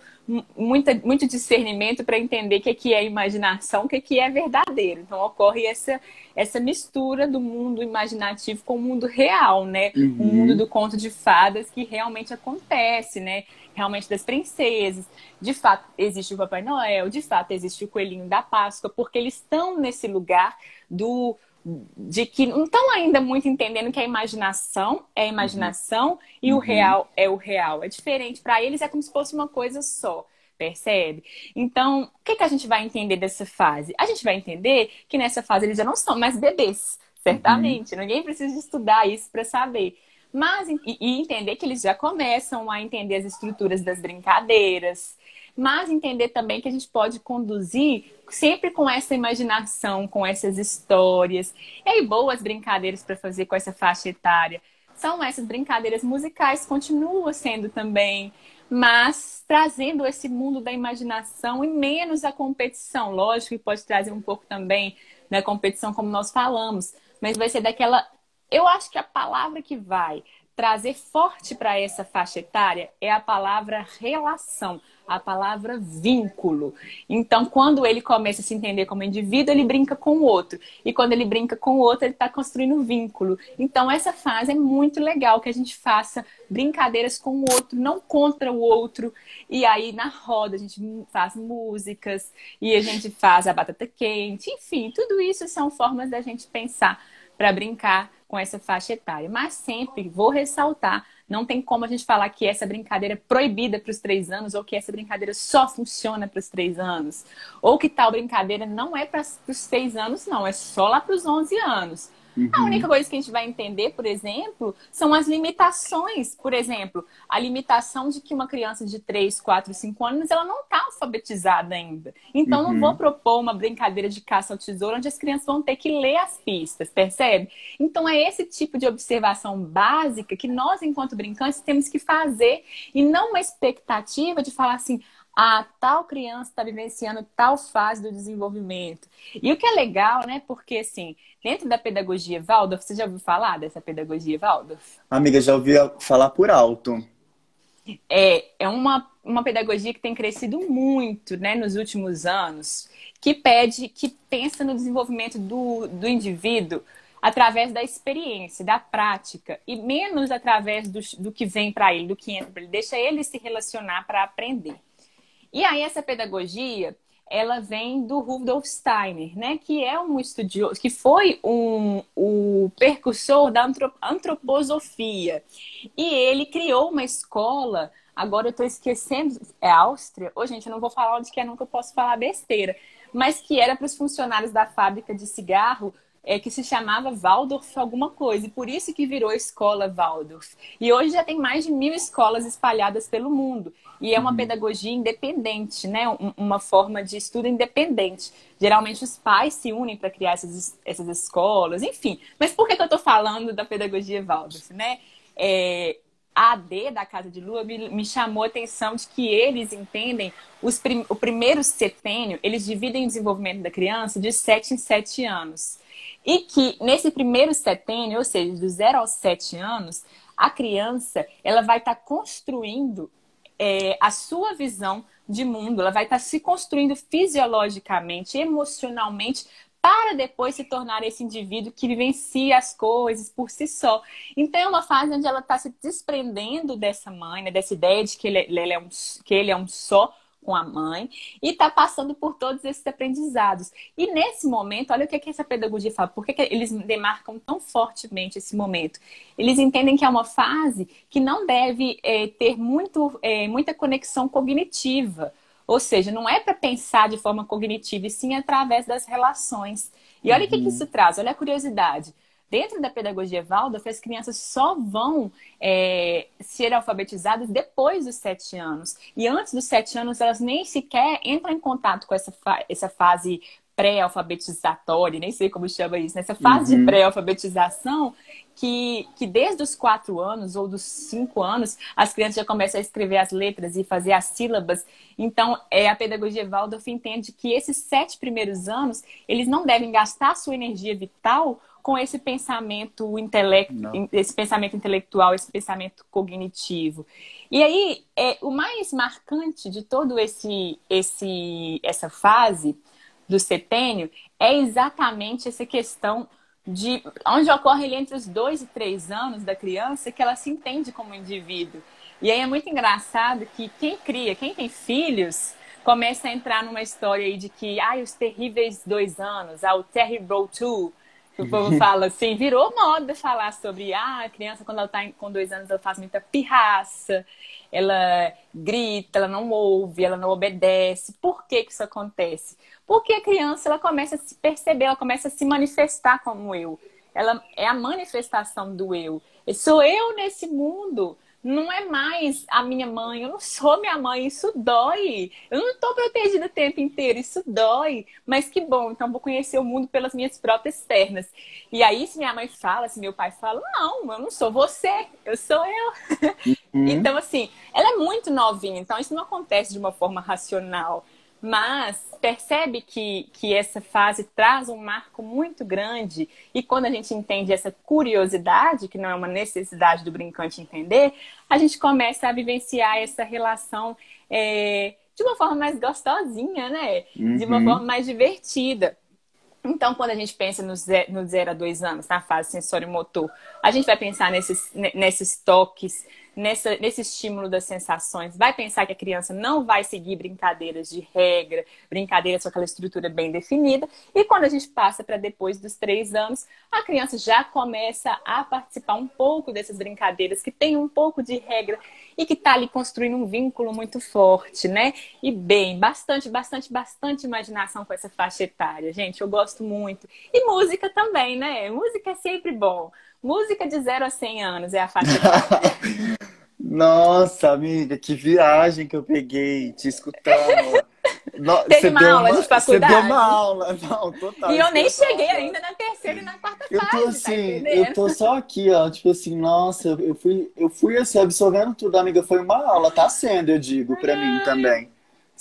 muita, muito discernimento para entender o que, é que é imaginação, o que, é que é verdadeiro. Então, ocorre essa, essa mistura do mundo imaginativo com o mundo real, né? Uhum. O mundo do conto de fadas que realmente acontece, né? Realmente das princesas. De fato, existe o Papai Noel, de fato, existe o Coelhinho da Páscoa, porque eles estão nesse lugar do de que não estão ainda muito entendendo que a imaginação é a imaginação uhum. e o uhum. real é o real. É diferente. Para eles é como se fosse uma coisa só. Percebe? Então, o que, que a gente vai entender dessa fase? A gente vai entender que nessa fase eles já não são mais bebês, certamente. Uhum. Ninguém precisa estudar isso para saber. Mas, e, e entender que eles já começam a entender as estruturas das brincadeiras, mas entender também que a gente pode conduzir sempre com essa imaginação, com essas histórias. E aí, boas brincadeiras para fazer com essa faixa etária são essas brincadeiras musicais, continua sendo também, mas trazendo esse mundo da imaginação e menos a competição. Lógico que pode trazer um pouco também da competição, como nós falamos, mas vai ser daquela. Eu acho que a palavra que vai trazer forte para essa faixa etária é a palavra relação a palavra vínculo. Então, quando ele começa a se entender como indivíduo, ele brinca com o outro. E quando ele brinca com o outro, ele está construindo vínculo. Então, essa fase é muito legal que a gente faça brincadeiras com o outro, não contra o outro. E aí, na roda, a gente faz músicas e a gente faz a batata quente. Enfim, tudo isso são formas da gente pensar para brincar com essa faixa etária. Mas sempre vou ressaltar não tem como a gente falar que essa brincadeira é proibida para os três anos ou que essa brincadeira só funciona para os três anos. Ou que tal brincadeira não é para os seis anos, não, é só lá para os onze anos. Uhum. A única coisa que a gente vai entender, por exemplo, são as limitações. Por exemplo, a limitação de que uma criança de 3, 4, 5 anos ela não está alfabetizada ainda. Então, uhum. não vou propor uma brincadeira de caça ao tesouro onde as crianças vão ter que ler as pistas, percebe? Então, é esse tipo de observação básica que nós, enquanto brincantes, temos que fazer e não uma expectativa de falar assim a tal criança está vivenciando tal fase do desenvolvimento. E o que é legal, né? Porque, assim, dentro da pedagogia Waldorf, você já ouviu falar dessa pedagogia Waldorf? Amiga, já ouvi falar por alto. É, é uma, uma pedagogia que tem crescido muito, né, nos últimos anos, que pede, que pensa no desenvolvimento do, do indivíduo através da experiência, da prática, e menos através do, do que vem para ele, do que entra para ele. Deixa ele se relacionar para aprender. E aí essa pedagogia, ela vem do Rudolf Steiner, né, que é um estudioso, que foi um, o percursor da antroposofia. E ele criou uma escola, agora eu estou esquecendo, é Áustria? Ô, gente, eu não vou falar onde que é, nunca posso falar besteira. Mas que era para os funcionários da fábrica de cigarro é, que se chamava Waldorf alguma coisa, e por isso que virou escola Waldorf. E hoje já tem mais de mil escolas espalhadas pelo mundo. E é uma uhum. pedagogia independente, né? uma forma de estudo independente. Geralmente os pais se unem para criar essas, essas escolas, enfim. Mas por que, que eu estou falando da pedagogia Waldorf? Né? É, a AD da Casa de Lua me, me, chamou a atenção de que eles entendem prim, o primeiro setênio, eles dividem o desenvolvimento da criança de 7 em 7 anos. E que nesse primeiro setênio, ou seja, do 0 aos 7 anos, a criança ela vai estar tá construindo é, a sua visão de mundo, ela vai estar tá se construindo fisiologicamente, emocionalmente, para depois se tornar esse indivíduo que vivencia as coisas por si só. Então é uma fase onde ela está se desprendendo dessa mãe, né, dessa ideia de que ele, é, ele é um, que ele é um só com a mãe e está passando por todos esses aprendizados. E nesse momento, olha o que, que essa pedagogia fala, por que, que eles demarcam tão fortemente esse momento? Eles entendem que é uma fase que não deve é, ter muito, é, muita conexão cognitiva. Ou seja, não é para pensar de forma cognitiva, e sim através das relações. E olha o uhum. que, que isso traz, olha a curiosidade. Dentro da pedagogia Waldorf, as crianças só vão é, ser alfabetizadas depois dos sete anos. E antes dos sete anos, elas nem sequer entram em contato com essa, fa essa fase pré-alfabetizatória, nem sei como chama isso, nessa fase uhum. de pré-alfabetização, que, que desde os quatro anos ou dos cinco anos, as crianças já começam a escrever as letras e fazer as sílabas. Então, é, a pedagogia Waldorf entende que esses sete primeiros anos, eles não devem gastar sua energia vital com esse pensamento intelecto, esse pensamento intelectual, esse pensamento cognitivo. E aí, é, o mais marcante de todo esse, esse essa fase do setênio é exatamente essa questão de onde ocorre ali entre os dois e três anos da criança que ela se entende como indivíduo. E aí é muito engraçado que quem cria, quem tem filhos, começa a entrar numa história aí de que, ai, ah, os terríveis dois anos, ah, o terrible two, [laughs] o povo fala assim, virou moda falar sobre ah, a criança, quando ela está com dois anos, ela faz muita pirraça, ela grita, ela não ouve, ela não obedece. Por que, que isso acontece? Porque a criança ela começa a se perceber, ela começa a se manifestar como eu. Ela é a manifestação do eu. Eu sou eu nesse mundo não é mais a minha mãe, eu não sou minha mãe, isso dói. Eu não estou protegida o tempo inteiro, isso dói. Mas que bom, então vou conhecer o mundo pelas minhas próprias pernas. E aí, se minha mãe fala, se meu pai fala, não, eu não sou você, eu sou eu. Uhum. [laughs] então, assim, ela é muito novinha, então isso não acontece de uma forma racional. Mas percebe que, que essa fase traz um marco muito grande, e quando a gente entende essa curiosidade, que não é uma necessidade do brincante entender, a gente começa a vivenciar essa relação é, de uma forma mais gostosinha, né? Uhum. De uma uhum. forma mais divertida. Então, quando a gente pensa no zero, no zero a dois anos, na fase sensório-motor, a gente vai pensar nesses, nesses toques, nessa, nesse estímulo das sensações, vai pensar que a criança não vai seguir brincadeiras de regra, brincadeiras com aquela estrutura bem definida. E quando a gente passa para depois dos três anos, a criança já começa a participar um pouco dessas brincadeiras que tem um pouco de regra e que está ali construindo um vínculo muito forte, né? E bem, bastante, bastante, bastante imaginação com essa faixa etária, gente. Eu gosto muito. E música também, né? Música é sempre bom. Música de 0 a 100 anos é a faixa. [laughs] Nossa, amiga, que viagem que eu peguei te escutando. [laughs] No, Teve uma aula uma, de faculdade? Você deu uma aula, não, total. E eu nem cheguei ainda na terceira e na quarta eu tô fase, tá assim, tá Eu tô só aqui, ó, tipo assim, nossa, eu fui, eu fui assim, absorvendo tudo, amiga, foi uma aula, tá sendo, eu digo, pra Ai. mim também.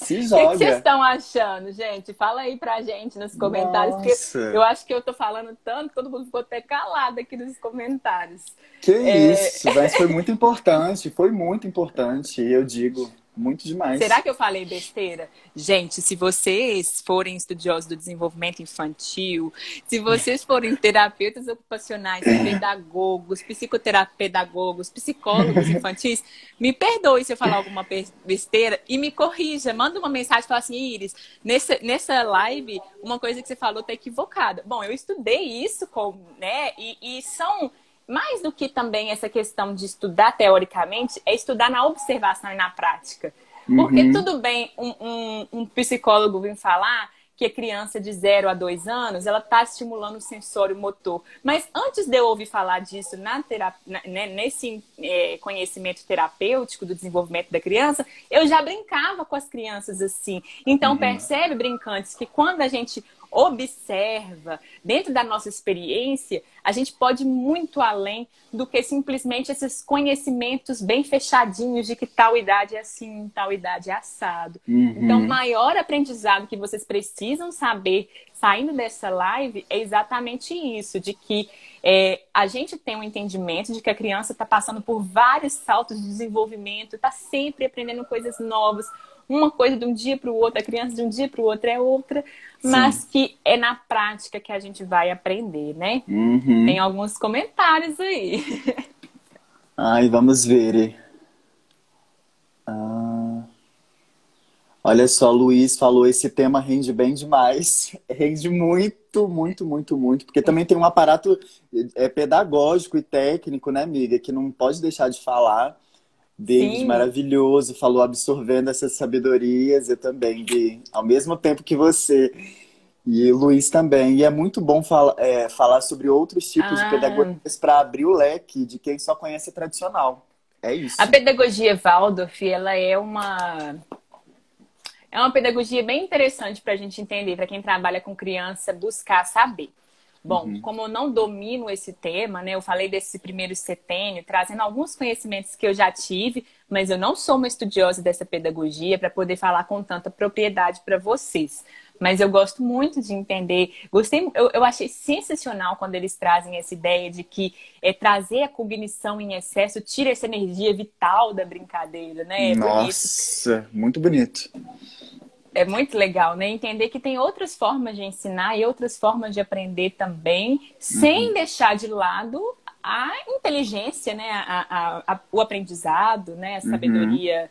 Se joga. [laughs] O que vocês estão achando, gente? Fala aí pra gente nos comentários. Nossa. Porque eu acho que eu tô falando tanto que todo mundo ficou até calado aqui nos comentários. Que é... isso, mas foi muito importante, foi muito importante, eu digo. Muito demais. Será que eu falei besteira? Gente, se vocês forem estudiosos do desenvolvimento infantil, se vocês forem terapeutas ocupacionais, [coughs] pedagogos, psicoterapedagogos, psicólogos [laughs] infantis, me perdoe se eu falar alguma besteira e me corrija. Manda uma mensagem e fala assim, Iris, nessa, nessa live, uma coisa que você falou tá equivocada. Bom, eu estudei isso, com, né? E, e são mais do que também essa questão de estudar teoricamente, é estudar na observação e na prática. Porque uhum. tudo bem um, um, um, psicólogo vir falar que a criança de 0 a 2 anos ela está estimulando o sensório motor. Mas antes de eu ouvir falar disso na terapia, né, nesse é, conhecimento terapêutico do desenvolvimento da criança, eu já brincava com as crianças assim. Então, uhum. percebe, brincantes, que quando a gente observa, dentro da nossa experiência, a gente pode ir muito além do que simplesmente esses conhecimentos bem fechadinhos de que tal idade é assim, tal idade é assado. Uhum. Então, o maior aprendizado que vocês precisam saber saindo dessa live é exatamente isso, de que é, a gente tem um entendimento de que a criança está passando por vários saltos de desenvolvimento, está sempre aprendendo coisas novas, uma coisa de um dia para o outro, a criança de um dia para o outro é outra, Sim. mas que é na prática que a gente vai aprender, né? Uhum. Tem alguns comentários aí. Ai, vamos ver. Ah, Olha só, Luiz falou, esse tema rende bem demais. [laughs] Rende muito, muito, muito, muito. Porque também tem um aparato é, pedagógico e técnico, né, amiga? Que não pode deixar de falar. David, Sim. maravilhoso, falou absorvendo essas sabedorias. Eu também, vi ao mesmo tempo que você. E o Luiz também. E é muito bom fala, é, falar sobre outros tipos ah. de pedagogias para abrir o leque de quem só conhece a tradicional. É isso. A pedagogia Waldorf, ela é uma é uma pedagogia bem interessante para a gente entender, para quem trabalha com criança, buscar saber. Bom, uhum. como eu não domino esse tema, né? Eu falei desse primeiro setênio, trazendo alguns conhecimentos que eu já tive, mas eu não sou uma estudiosa dessa pedagogia para poder falar com tanta propriedade para vocês. Mas eu gosto muito de entender. Gostei, eu, eu, achei sensacional quando eles trazem essa ideia de que é, trazer a cognição em excesso tira essa energia vital da brincadeira, né? É Nossa, bonito. muito bonito é muito legal, né? Entender que tem outras formas de ensinar e outras formas de aprender também, sem uhum. deixar de lado a inteligência, né? A, a, a, o aprendizado, né? A uhum. sabedoria uhum.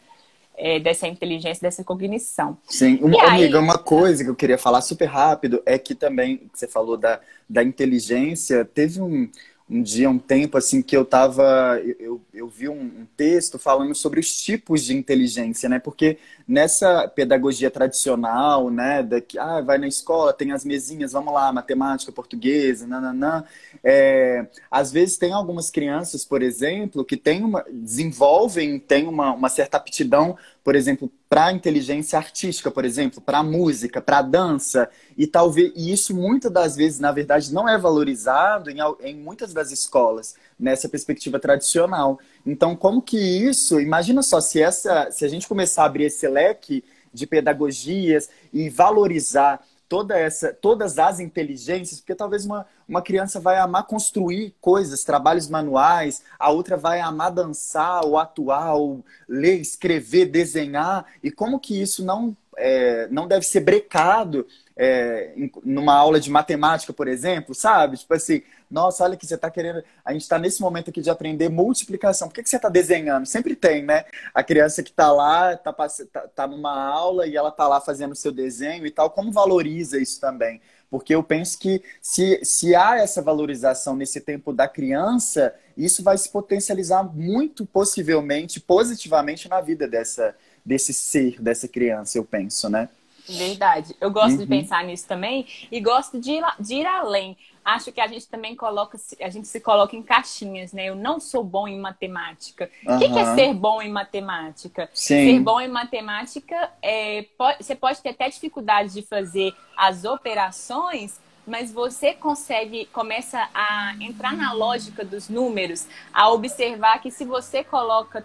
é, dessa inteligência, dessa cognição. Sim, uma, aí... amiga, uma coisa que eu queria falar super rápido é que também, você falou da, da inteligência, teve um um dia, um tempo, assim, que eu tava. Eu, eu vi um, um, texto falando sobre os tipos de inteligência, né? Porque nessa pedagogia tradicional, né? Da que, ah, vai na escola, tem as mesinhas, vamos lá, matemática, portuguesa, nananã. É, às vezes tem algumas crianças, por exemplo, que tem uma, desenvolvem, tem uma, uma certa aptidão por exemplo, para inteligência artística, por exemplo, para música, para dança, e talvez e isso muitas das vezes, na verdade, não é valorizado em, em muitas das escolas nessa perspectiva tradicional. Então, como que isso? Imagina só se essa, se a gente começar a abrir esse leque de pedagogias e valorizar toda essa, todas as inteligências, porque talvez uma, uma criança vai amar construir coisas, trabalhos manuais, a outra vai amar dançar, ou atuar, ou ler, escrever, desenhar, e como que isso não, é, não deve ser brecado é, em, numa aula de matemática, por exemplo, sabe? Tipo assim, nossa, olha que você está querendo. A gente está nesse momento aqui de aprender multiplicação. Por que, que você está desenhando? Sempre tem, né? A criança que está lá, está tá, tá numa aula e ela está lá fazendo o seu desenho e tal. Como valoriza isso também? Porque eu penso que se, se há essa valorização nesse tempo da criança, isso vai se potencializar muito possivelmente, positivamente na vida dessa, desse ser, dessa criança, eu penso, né? Verdade. Eu gosto uhum. de pensar nisso também e gosto de ir, de ir além. Acho que a gente também coloca, a gente se coloca em caixinhas, né? Eu não sou bom em matemática. Uhum. O que, é ser bom em matemática? Sim. Ser bom em matemática é, pode, você pode ter até dificuldade de fazer as operações, mas você consegue, começa a entrar na lógica dos números, a observar que se você coloca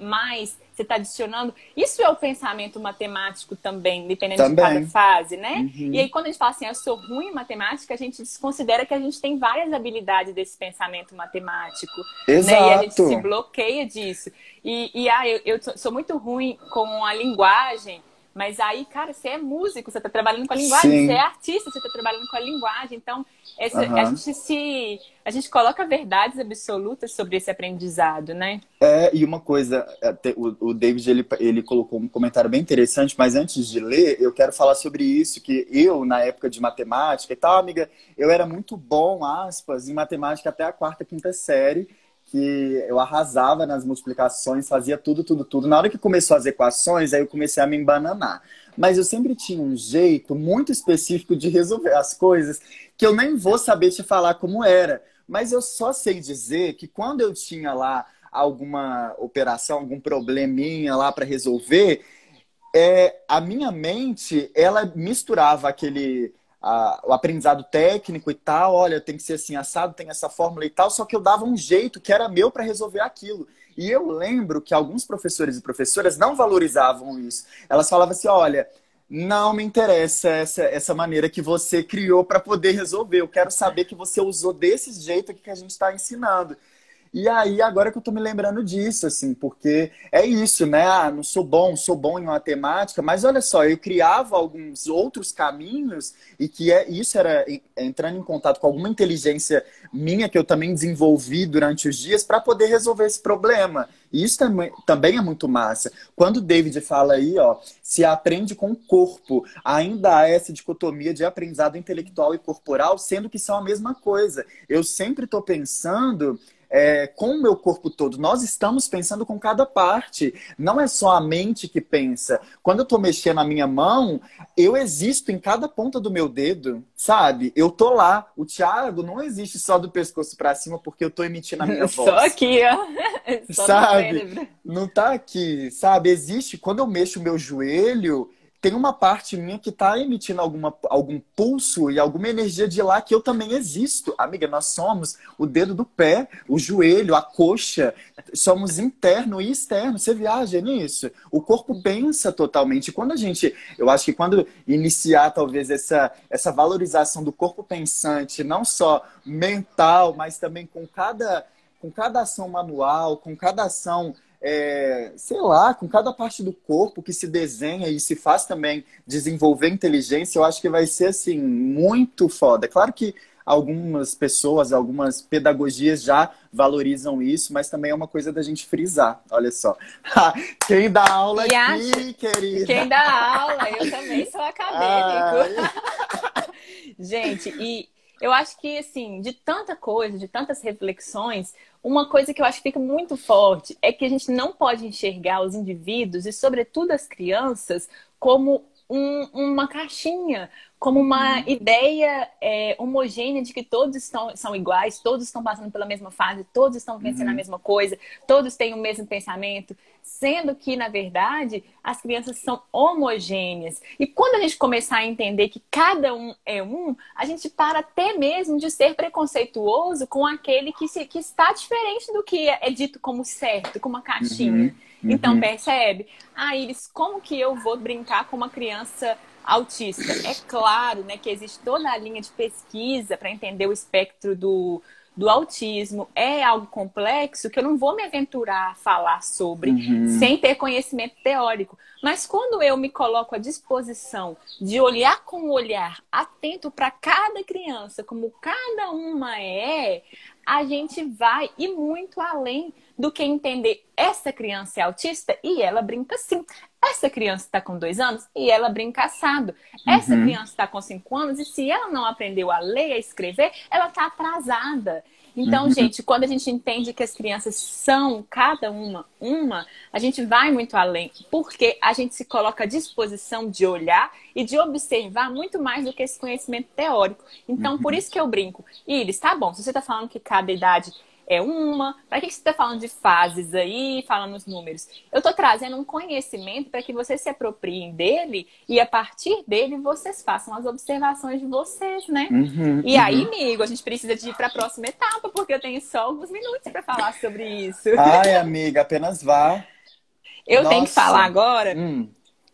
mais, você está adicionando. Isso é o pensamento matemático também, dependendo também. de cada fase, né? Uhum. E aí, quando a gente fala assim, eu sou ruim em matemática, a gente desconsidera que a gente tem várias habilidades desse pensamento matemático. Exato. Né? E a gente se bloqueia disso. E, e ah, eu, eu sou muito ruim com a linguagem. Mas aí, cara, você é músico, você está trabalhando com a linguagem, Sim. você é artista, você está trabalhando com a linguagem. Então, essa, uhum. a gente se. A gente coloca verdades absolutas sobre esse aprendizado, né? É, e uma coisa, o, David ele, ele colocou um comentário bem interessante, mas antes de ler, eu quero falar sobre isso, que eu, na época de matemática e tal, amiga, eu era muito bom, aspas, em matemática até a quarta, quinta série que eu arrasava nas multiplicações, fazia tudo, tudo, tudo. Na hora que começou as equações, aí eu comecei a me embananar. Mas eu sempre tinha um jeito muito específico de resolver as coisas que eu nem vou saber te falar como era. Mas eu só sei dizer que quando eu tinha lá alguma operação, algum probleminha lá para resolver, é, a minha mente, ela misturava aquele a, o aprendizado técnico e tal, olha, tem que ser assim, assado, tem essa fórmula e tal, só que eu dava um jeito que era meu para resolver aquilo. E eu lembro que alguns professores e professoras não valorizavam isso. Elas falavam assim: olha, não me interessa essa, essa maneira que você criou para poder resolver. Eu quero saber que você usou desse jeito aqui que a gente está ensinando. E aí, agora que eu tô me lembrando disso, assim, porque é isso, né? Ah, não sou bom, sou bom em matemática, mas olha só, eu criava alguns outros caminhos e que é, isso era entrando em contato com alguma inteligência minha que eu também desenvolvi durante os dias para poder resolver esse problema. E isso também, também é muito massa. Quando o David fala aí, ó, se aprende com o corpo, ainda há essa dicotomia de aprendizado intelectual e corporal, sendo que são a mesma coisa. Eu sempre estou pensando é, com o meu corpo todo. Nós estamos pensando com cada parte. Não é só a mente que pensa. Quando eu estou mexendo a minha mão, eu existo em cada ponta do meu dedo, sabe? Eu tô lá. O Thiago não existe só do pescoço para cima porque eu estou emitindo a minha [laughs] voz. Só aqui, ó. [laughs] Só sabe? Não tá aqui, sabe? Existe. Quando eu mexo o meu joelho, tem uma parte minha que está emitindo alguma, algum pulso e alguma energia de lá que eu também existo. Amiga, nós somos o dedo do pé, o joelho, a coxa. Somos interno e externo. Você viaja nisso? O corpo pensa totalmente. Quando a gente, eu acho que quando iniciar talvez essa, essa valorização do corpo pensante, não só mental, mas também com cada, com cada ação manual, com cada ação é, sei lá, com cada parte do corpo que se desenha e se faz também desenvolver inteligência, eu acho que vai ser assim muito foda. Claro que algumas pessoas, algumas pedagogias já valorizam isso, mas também é uma coisa da gente frisar. Olha só. [laughs] Quem dá aula aqui, acha... querida? Quem dá aula, eu também sou acadêmico. [laughs] gente, e eu acho que, assim, de tanta coisa, de tantas reflexões, uma coisa que eu acho que fica muito forte é que a gente não pode enxergar os indivíduos e, sobretudo, as crianças como um, uma caixinha, como uma uhum. ideia é, homogênea de que todos estão, são iguais, todos estão passando pela mesma fase, todos estão pensando uhum. a mesma coisa, todos têm o mesmo pensamento, sendo que, na verdade, as crianças são homogêneas. E quando a gente começar a entender que cada um é um, a gente para até mesmo de ser preconceituoso com aquele que, se, que está diferente do que é dito como certo, como uma caixinha. Uhum. Então, uhum. percebe? Ah, Iris, como que eu vou brincar com uma criança autista? É claro né, que existe toda a linha de pesquisa para entender o espectro do, do autismo. É algo complexo que eu não vou me aventurar a falar sobre uhum. sem ter conhecimento teórico. Mas quando eu me coloco à disposição de olhar com um olhar atento para cada criança, como cada uma é, a gente vai e muito além do que entender essa criança é autista e ela brinca sim. Essa criança está com dois anos e ela brinca assado. Essa uhum. criança está com cinco anos e se ela não aprendeu a ler, a escrever, ela está atrasada. Então, uhum. gente, quando a gente entende que as crianças são cada uma uma, a gente vai muito além, porque a gente se coloca à disposição de olhar e de observar muito mais do que esse conhecimento teórico. Então, uhum. por isso que eu brinco. Iris, tá bom, se você está falando que cada idade é uma. Para que você está falando de fases aí, falando os números? Eu estou trazendo um conhecimento para que vocês se apropriem dele e a partir dele vocês façam as observações de vocês, né? Uhum, e uhum. aí, amigo, a gente precisa de ir para a próxima etapa, porque eu tenho só alguns minutos para falar sobre isso. Ai, amiga, apenas vá. Eu Nossa. tenho que falar agora hum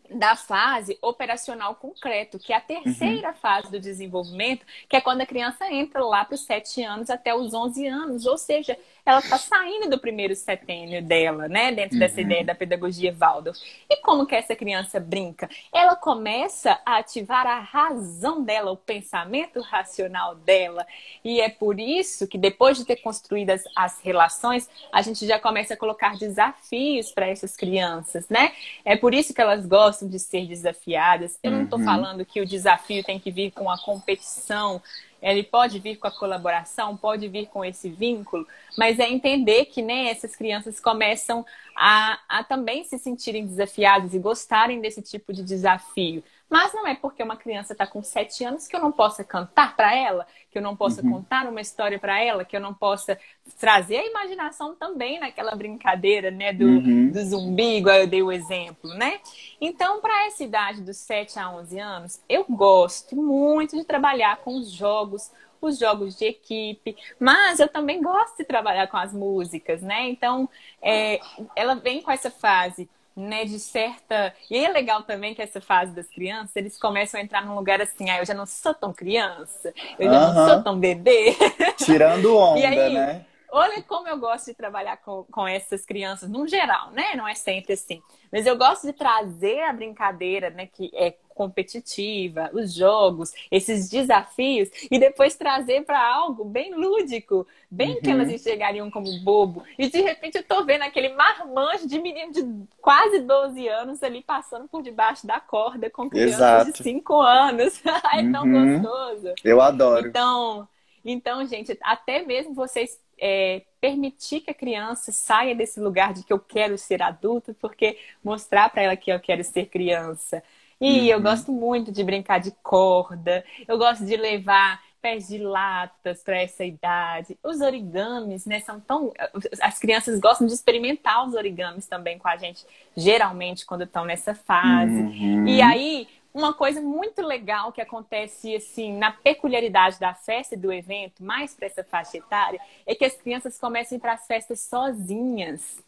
da fase operacional concreto, que é a terceira uhum. fase do desenvolvimento, que é quando a criança entra lá para os 7 anos até os 11 anos, ou seja, ela está saindo do primeiro setênio dela, né? Dentro uhum. dessa ideia da pedagogia Waldorf. E como que essa criança brinca? Ela começa a ativar a razão dela, o pensamento racional dela. E é por isso que depois de ter construído as, as relações, a gente já começa a colocar desafios para essas crianças, né? É por isso que elas gostam de ser desafiadas. Eu não estou uhum. falando que o desafio tem que vir com a competição ele pode vir com a colaboração, pode vir com esse vínculo, mas é entender que né, essas crianças começam a, a também se sentirem desafiadas e gostarem desse tipo de desafio. Mas não é porque uma criança está com sete anos que eu não possa cantar para ela, que eu não possa uhum. contar uma história para ela, que eu não possa trazer a imaginação também naquela brincadeira, né, do, uhum. do zumbi, igual eu dei o exemplo, né? Então, para essa idade dos 7 a 11 anos, eu gosto muito de trabalhar com os jogos, os jogos de equipe, mas eu também gosto de trabalhar com as músicas, né? Então, é, ela vem com essa fase né, de certa. E é legal também que essa fase das crianças, eles começam a entrar num lugar assim, ah, eu já não sou tão criança, eu já não sou tão bebê. [laughs] Tirando onda, aí, né? olha como eu gosto de trabalhar com, com essas crianças, no geral, né? Não é sempre assim. Mas eu gosto de trazer a brincadeira, né? Que é competitiva, os jogos, esses desafios, e depois trazer para algo bem lúdico, bem uhum. que elas enxergariam como bobo. E de repente eu tô vendo aquele marmanjo de menino de quase 12 anos ali passando por debaixo da corda com crianças Exato. de 5 anos. [laughs] é tão uhum. gostoso. Eu adoro. Então, então, gente, até mesmo vocês é, permitir que a criança saia desse lugar de que eu quero ser adulto, porque mostrar para ela que eu quero ser criança. E uhum. eu gosto muito de brincar de corda, eu gosto de levar pés de latas para essa idade. Os origamis, né, são tão. As crianças gostam de experimentar os origamis também com a gente, geralmente, quando estão nessa fase. Uhum. E aí, uma coisa muito legal que acontece assim na peculiaridade da festa e do evento, mais para essa faixa etária, é que as crianças começam para as festas sozinhas,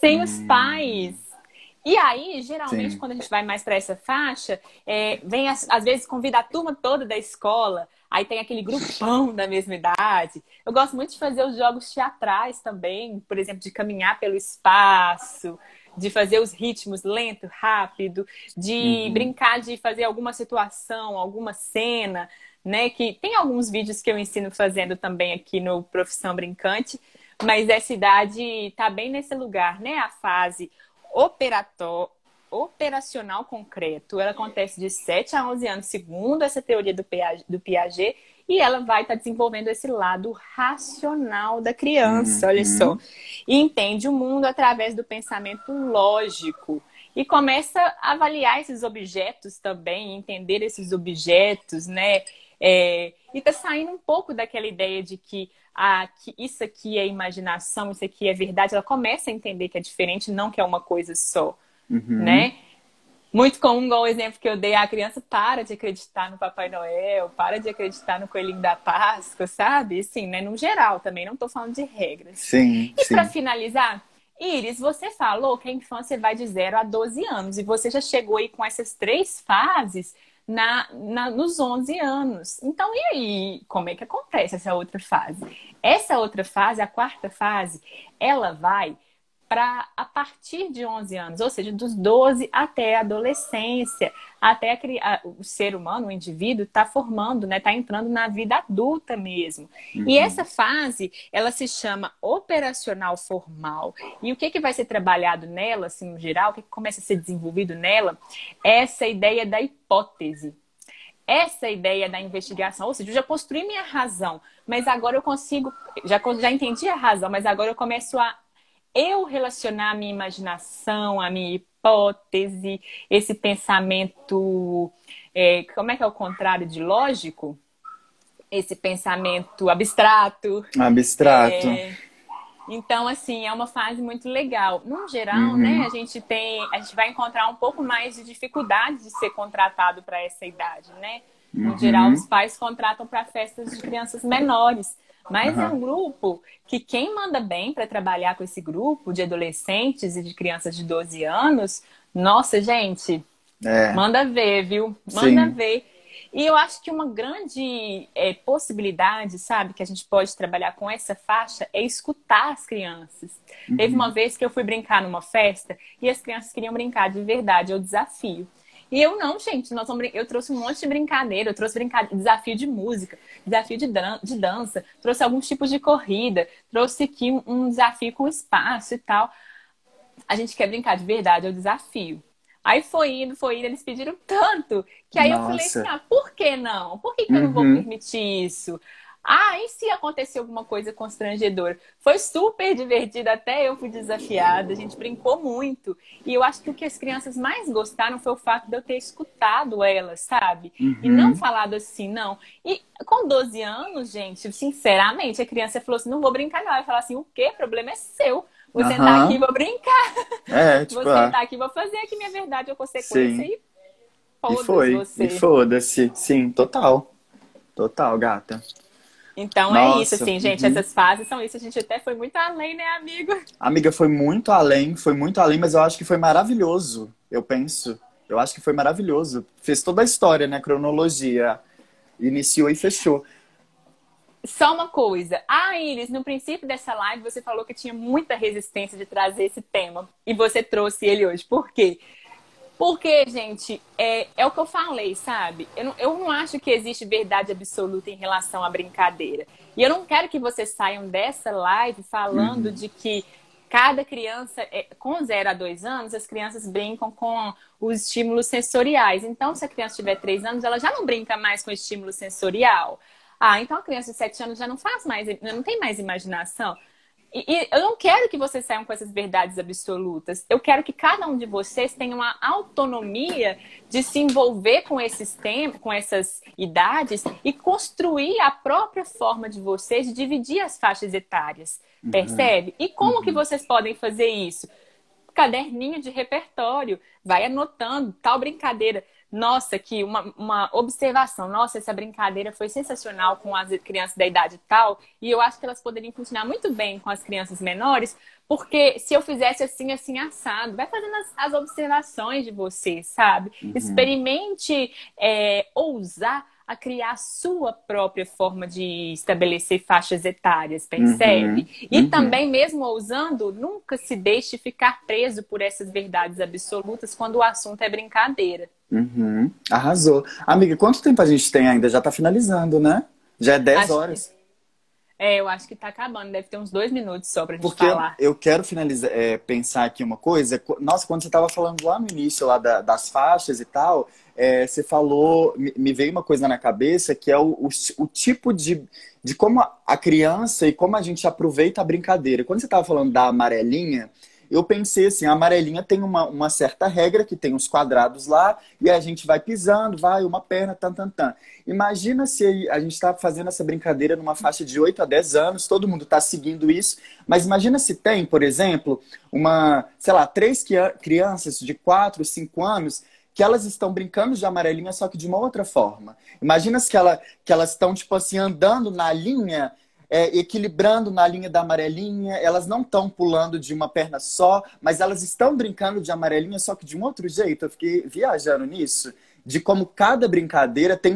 sem hum. os pais. E aí, geralmente, Sim. quando a gente vai mais para essa faixa, é, vem às, às vezes convida a turma toda da escola, aí tem aquele grupão da mesma idade. Eu gosto muito de fazer os jogos teatrais também, por exemplo, de caminhar pelo espaço, de fazer os ritmos lento, rápido, de uhum. brincar de fazer alguma situação, alguma cena, né? Que tem alguns vídeos que eu ensino fazendo também aqui no Profissão Brincante, mas essa idade está bem nesse lugar, né? A fase operatória operacional concreto, ela acontece de 7 a 11 anos, segundo essa teoria do Piaget, do Piaget e ela vai estar tá desenvolvendo esse lado racional da criança, uhum. olha só. E entende o mundo através do pensamento lógico. E começa a avaliar esses objetos também, entender esses objetos, né? É, e tá saindo um pouco daquela ideia de que, ah, que isso aqui é imaginação, isso aqui é verdade. Ela começa a entender que é diferente, não que é uma coisa só, uhum. né? Muito comum, igual o exemplo que eu dei, a criança para de acreditar no Papai Noel, para de acreditar no Coelhinho da Páscoa, sabe? Sim, né? No geral também, não estou falando de regras. Sim. E para finalizar, Iris, você falou que a infância vai de 0 a 12 anos, e você já chegou aí com essas três fases na, na, nos 11 anos. Então, e aí, como é que acontece essa outra fase? Essa outra fase, a quarta fase, ela vai para a partir de 11 anos, ou seja, dos 12 até a adolescência, até a, a, o ser humano, o indivíduo, está formando, né, está entrando na vida adulta mesmo. Uhum. E essa fase, ela se chama operacional formal. E o que, que vai ser trabalhado nela, assim, no geral, o que, que começa a ser desenvolvido nela, é essa ideia da hipótese essa ideia da investigação, ou seja, eu já construí minha razão, mas agora eu consigo, já, já entendi a razão, mas agora eu começo a eu relacionar a minha imaginação, a minha hipótese, esse pensamento, é, como é que é o contrário de lógico? Esse pensamento abstrato. Abstrato. É, então, assim, é uma fase muito legal. No geral, uhum. né, a gente tem, a gente vai encontrar um pouco mais de dificuldade de ser contratado para essa idade, né? No uhum. geral, os pais contratam para festas de crianças menores. Mas uhum. é um grupo que quem manda bem para trabalhar com esse grupo de adolescentes e de crianças de 12 anos, nossa, gente, é. manda ver, viu? Manda Sim. ver. E eu acho que uma grande é, possibilidade, sabe, que a gente pode trabalhar com essa faixa é escutar as crianças. Uhum. Teve uma vez que eu fui brincar numa festa e as crianças queriam brincar de verdade, é o desafio. E eu não, gente, nós vamos, eu trouxe um monte de brincadeira, eu trouxe brincadeira, desafio de música, desafio de, dan de dança, trouxe alguns tipos de corrida, trouxe aqui um, um desafio com espaço e tal. A gente quer brincar de verdade, é o desafio. Aí foi indo, foi indo, eles pediram tanto que aí Nossa. eu falei assim: ah, por que não? Por que, que eu não vou uhum. permitir isso? Ah, e se acontecer alguma coisa constrangedora? Foi super divertido, até eu fui desafiada, a gente brincou muito. E eu acho que o que as crianças mais gostaram foi o fato de eu ter escutado elas, sabe? Uhum. E não falado assim, não. E com 12 anos, gente, sinceramente, a criança falou assim: não vou brincar, não. Ela falou assim: o quê? O problema é seu. Vou uhum. sentar aqui e vou brincar. É, [laughs] tipo, vou sentar aqui e vou fazer aqui minha verdade ou consequência. Sim. E foda-se. E foi, você. e foda-se. Sim, total. Total, gata. Então Nossa, é isso, assim, gente. Uhum. Essas fases são isso. A gente até foi muito além, né, amigo? Amiga, foi muito além, foi muito além, mas eu acho que foi maravilhoso. Eu penso. Eu acho que foi maravilhoso. Fez toda a história, né? Cronologia. Iniciou e fechou. Só uma coisa. Ah, Iris, no princípio dessa live você falou que tinha muita resistência de trazer esse tema. E você trouxe ele hoje. Por quê? Porque, gente, é, é o que eu falei, sabe? Eu não, eu não acho que existe verdade absoluta em relação à brincadeira. E eu não quero que vocês saiam dessa live falando uhum. de que cada criança, é, com 0 a 2 anos, as crianças brincam com os estímulos sensoriais. Então, se a criança tiver 3 anos, ela já não brinca mais com estímulo sensorial. Ah, então a criança de 7 anos já não faz mais, não tem mais imaginação. E, e, eu não quero que vocês saiam com essas verdades absolutas. Eu quero que cada um de vocês tenha uma autonomia de se envolver com esses tempos, com essas idades e construir a própria forma de vocês de dividir as faixas etárias. Uhum. Percebe? E como uhum. que vocês podem fazer isso? Caderninho de repertório, vai anotando tal brincadeira. Nossa, que uma, uma observação. Nossa, essa brincadeira foi sensacional com as crianças da idade tal. E eu acho que elas poderiam funcionar muito bem com as crianças menores, porque se eu fizesse assim, assim, assado, vai fazendo as, as observações de você, sabe? Uhum. Experimente é, ousar a criar a sua própria forma de estabelecer faixas etárias, percebe? Uhum, e uhum. também, mesmo ousando, nunca se deixe ficar preso por essas verdades absolutas quando o assunto é brincadeira. Uhum. Arrasou. Amiga, quanto tempo a gente tem ainda? Já está finalizando, né? Já é 10 Acho horas. É, eu acho que está acabando, deve ter uns dois minutos só pra gente Porque falar. eu quero finalizar, é, pensar aqui uma coisa. Nossa, quando você estava falando lá no início lá da, das faixas e tal, é, você falou, me veio uma coisa na cabeça que é o, o, o tipo de, de como a criança e como a gente aproveita a brincadeira. Quando você estava falando da amarelinha, eu pensei assim, a amarelinha tem uma, uma certa regra, que tem os quadrados lá, e a gente vai pisando, vai, uma perna, tan, tan, tan. Imagina se a gente está fazendo essa brincadeira numa faixa de 8 a 10 anos, todo mundo está seguindo isso, mas imagina se tem, por exemplo, uma, sei lá, três crianças de 4, 5 anos que elas estão brincando de amarelinha, só que de uma outra forma. Imagina se que, ela, que elas estão, tipo assim, andando na linha é, equilibrando na linha da amarelinha, elas não estão pulando de uma perna só, mas elas estão brincando de amarelinha, só que de um outro jeito. Eu fiquei viajando nisso, de como cada brincadeira tem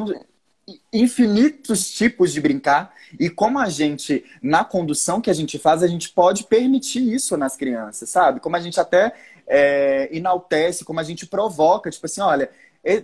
infinitos tipos de brincar e como a gente, na condução que a gente faz, a gente pode permitir isso nas crianças, sabe? Como a gente até é, enaltece, como a gente provoca, tipo assim, olha,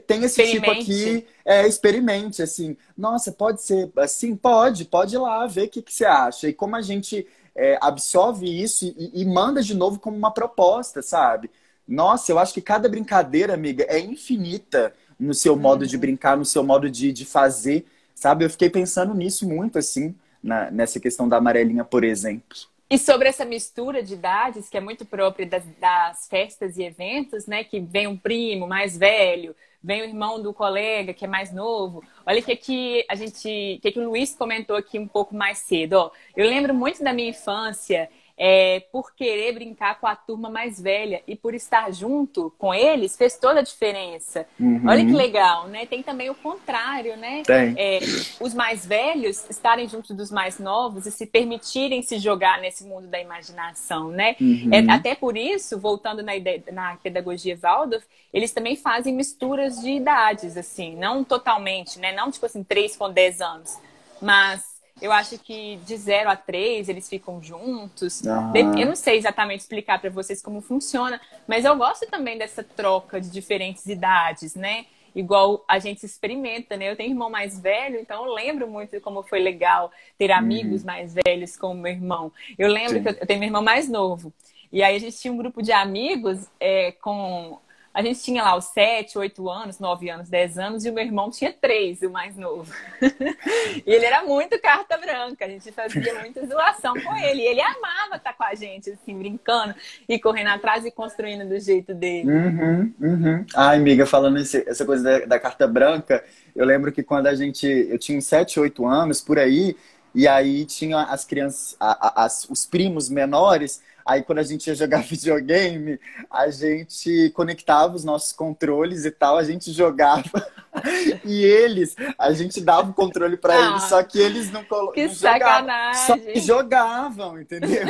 tem esse tipo aqui, é, experimente, assim. Nossa, pode ser assim? Pode, pode ir lá ver o que, que você acha. E como a gente é, absorve isso e, e, manda de novo como uma proposta, sabe? Nossa, eu acho que cada brincadeira, amiga, é infinita no seu modo de uhum. brincar, no seu modo de, de fazer, sabe? Eu fiquei pensando nisso muito, assim, na, nessa questão da amarelinha, por exemplo. E sobre essa mistura de idades, que é muito própria das, das, festas e eventos, né? Que vem um primo mais velho, vem o irmão do colega que é mais novo. Olha que aqui a gente, que, que o Luiz comentou aqui um pouco mais cedo. Ó, eu lembro muito da minha infância é, por querer brincar com a turma mais velha e por estar junto com eles fez toda a diferença. Uhum. Olha que legal, né? Tem também o contrário, né? É, os mais velhos estarem junto dos mais novos e se permitirem se jogar nesse mundo da imaginação, né? Uhum. É, até por isso, voltando na, ideia, na pedagogia Waldorf, eles também fazem misturas de idades, assim, não totalmente, né? Não tipo assim, 3 com 10 anos, mas eu acho que de 0 a 3 eles ficam juntos. Uhum. Eu não sei exatamente explicar para vocês como funciona, mas eu gosto também dessa troca de diferentes idades, né? Igual a gente experimenta, né? Eu tenho irmão mais velho, então eu lembro muito de como foi legal ter amigos uhum. mais velhos como meu irmão. Eu lembro Sim. que eu tenho meu irmão mais novo. E aí a gente tinha um grupo de amigos é, com a gente tinha lá os 7, 8 anos, 9 anos, 10 anos, e o meu irmão tinha 3, o mais novo. [laughs] e ele era muito carta branca, a gente fazia muita zoação com ele. E ele amava estar com a gente, assim, brincando e correndo atrás e construindo do jeito dele. Uhum, uhum. Ai, amiga, falando esse, essa coisa da, da, carta branca, eu lembro que quando a gente. Eu tinha uns 7, 8 anos por aí, e aí tinha as crianças, a, a, as, os primos menores Aí quando a gente ia jogar [laughs] videogame, a gente conectava os nossos controles e tal, a gente jogava. [laughs] e eles, a gente dava o controle para ah, eles, só que eles não colocavam. Que sacanagem! Só que jogavam, entendeu?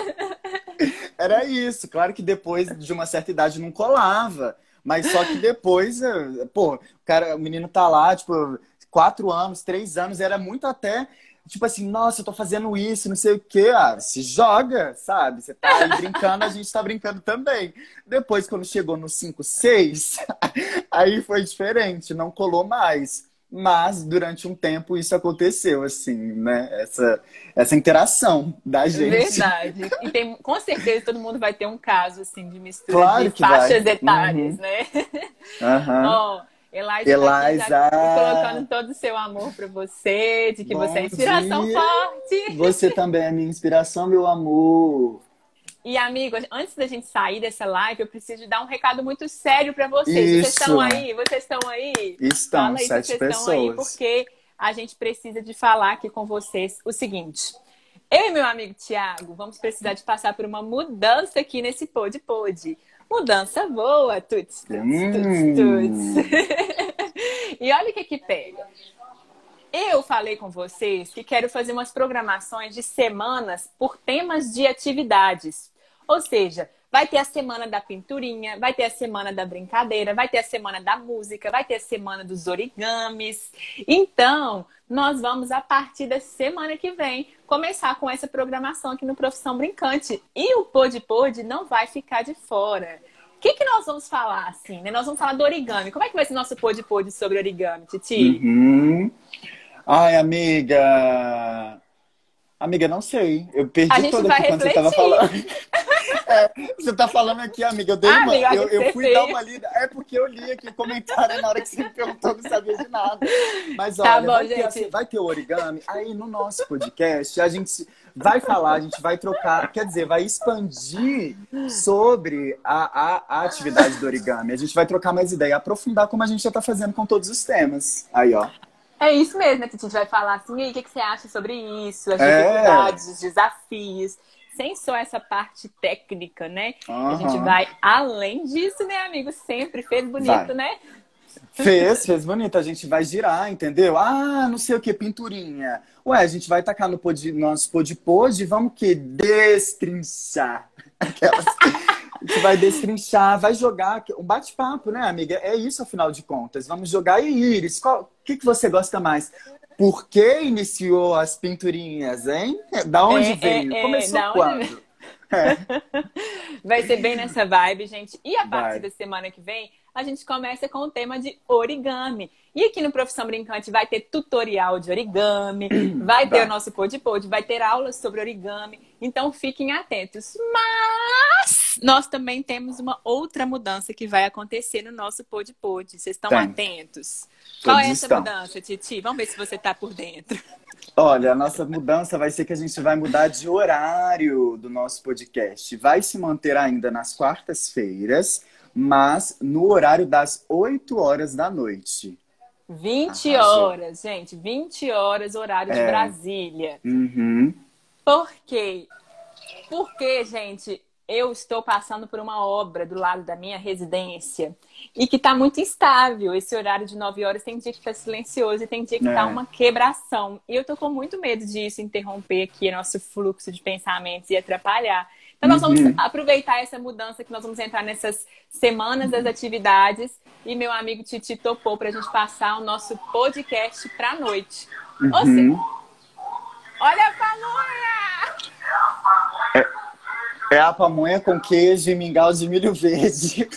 [laughs] Era isso. Claro que depois de uma certa idade não colava. Mas só que depois, pô, o cara, o menino tá lá, tipo, quatro anos, três anos, era muito até tipo assim, nossa, eu tô fazendo isso, não sei o quê. Ah, se joga, sabe? Você tá aí brincando, a gente tá brincando também. Depois, quando chegou no 5, 6, [laughs] aí foi diferente, não colou mais. Mas durante um tempo isso aconteceu, assim, né? Essa, essa interação da gente. Verdade. E tem, com certeza todo mundo vai ter um caso, assim, de mistura claro de faixas vai. etárias, uhum. né? Uhum. [laughs] Oh, Eliza, Eliza. colocando todo o seu amor para você, de que Bom você é inspiração dia. forte. Você também é minha inspiração, meu amor. E, amigos, antes da gente sair dessa live, eu preciso dar um recado muito sério para vocês. Isso. Vocês estão aí? Vocês estão aí? Estão, aí sete vocês pessoas. Estão aí, porque a gente precisa de falar aqui com vocês o seguinte. Eu e meu amigo Tiago vamos precisar de passar por uma mudança aqui nesse Pod Pod. Mudança boa, tuts, tuts, hum. tuts, tuts. [laughs] e olha o que que pega. Eu falei com vocês que quero fazer umas programações de semanas por temas de atividades. Ou seja, vai ter a semana da pinturinha, vai ter a semana da brincadeira, vai ter a semana da música, vai ter a semana dos origamis. Então, nós vamos, a partir da semana que vem, começar com essa programação aqui no Profissão Brincante. E o Pod Pod não vai ficar de fora. O que, que nós vamos falar, assim, né? Nós vamos falar do origami. Como é que vai ser nosso Pod Pod sobre origami, Titi? Uhum. Ai, amiga... Amiga, não sei. Eu perdi toda aqui quando você estava falando. [laughs] É, [laughs] você tá falando aqui, amiga. Eu dei ah, uma. Amiga, eu, eu fui dar uma lida. É porque eu li aqui o comentário na hora que você me perguntou, não sabia de nada. Mas tá olha, tá bom, vai, ter, assim, vai, ter, o origami. Aí no nosso podcast a gente vai falar, a gente vai trocar, quer dizer, vai expandir sobre a, a, a atividade do origami. A gente vai trocar mais ideia, aprofundar como a gente já tá fazendo com todos os temas. Aí, ó. É isso mesmo, né? A gente vai falar assim, e aí, o que, que você acha sobre isso? As dificuldades, é. os desafios sem só essa parte técnica, né? Uhum. A gente vai além disso, né, amigo? Sempre fez bonito, vai. né? Fez, fez bonito. A gente vai girar, entendeu? Ah, não sei o que, pinturinha. Ué, a gente vai tacar no pod, nosso pod pod e vamos [laughs] que destrinchar. Aquelas... a gente vai destrinchar, vai jogar um bate-papo, né, amiga? É isso, afinal de contas. Vamos jogar e Iris, o que, que você gosta mais? Por que iniciou as pinturinhas, hein? Da onde é, veio? É, Começou [laughs] é, quando? Onde... É. Vai ser bem nessa vibe, gente. E a partir vai. da semana que vem, a gente começa com o tema de origami. E aqui no Profissão Brincante vai ter tutorial de origami, [clears throat] vai ter o nosso pod pod, vai ter aulas sobre origami. Então fiquem atentos. Mas nós também temos uma outra mudança que vai acontecer no nosso pod pod. Vocês estão Tem. atentos? Qual é essa estão. mudança, Titi? Vamos ver se você está por dentro. Olha, a nossa mudança vai ser que a gente vai mudar de horário do nosso podcast. Vai se manter ainda nas quartas-feiras, mas no horário das 8 horas da noite. 20 Arrasou. horas, gente. 20 horas, horário é. de Brasília. Uhum. Por quê? Porque, gente, eu estou passando por uma obra do lado da minha residência e que está muito instável. Esse horário de 9 horas tem dia que está silencioso e tem dia que está é. uma quebração. E eu estou com muito medo disso interromper aqui nosso fluxo de pensamentos e atrapalhar. Então, nós vamos uhum. aproveitar essa mudança que nós vamos entrar nessas semanas das atividades. E meu amigo Titi topou para a gente passar o nosso podcast para a noite. Uhum. Ou seja, olha a pamonha! É. É a pamonha com queijo e mingau de milho verde.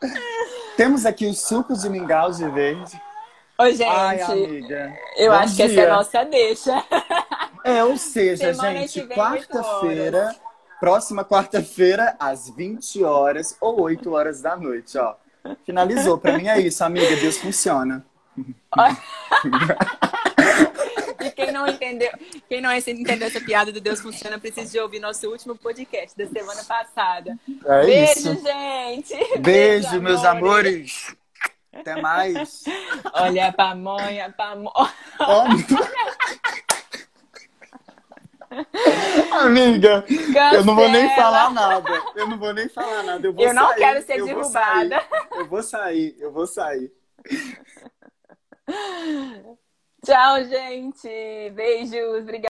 [laughs] Temos aqui os sucos de mingau de verde. Oi, gente. Ai, amiga. Eu Bom acho dia. que essa é a nossa deixa. É, ou seja, Semana gente, quarta-feira, próxima quarta-feira, às 20 horas ou 8 horas da noite, ó. Finalizou. Pra mim é isso, amiga. Deus funciona. [laughs] quem não entendeu, quem não entendeu essa piada do Deus Funciona, precisa de ouvir nosso último podcast da semana passada. É Beijo, isso. gente. Beijo, Beijo meus amores. amores. Até mais. Olha a pamonha, pamonha. [laughs] Amiga, Cancela. eu não vou nem falar nada. Eu não vou nem falar nada. Eu, vou eu não sair. quero ser eu derrubada. eu vou sair, eu vou sair. [laughs] Tchau, gente. Beijos. Obrigada.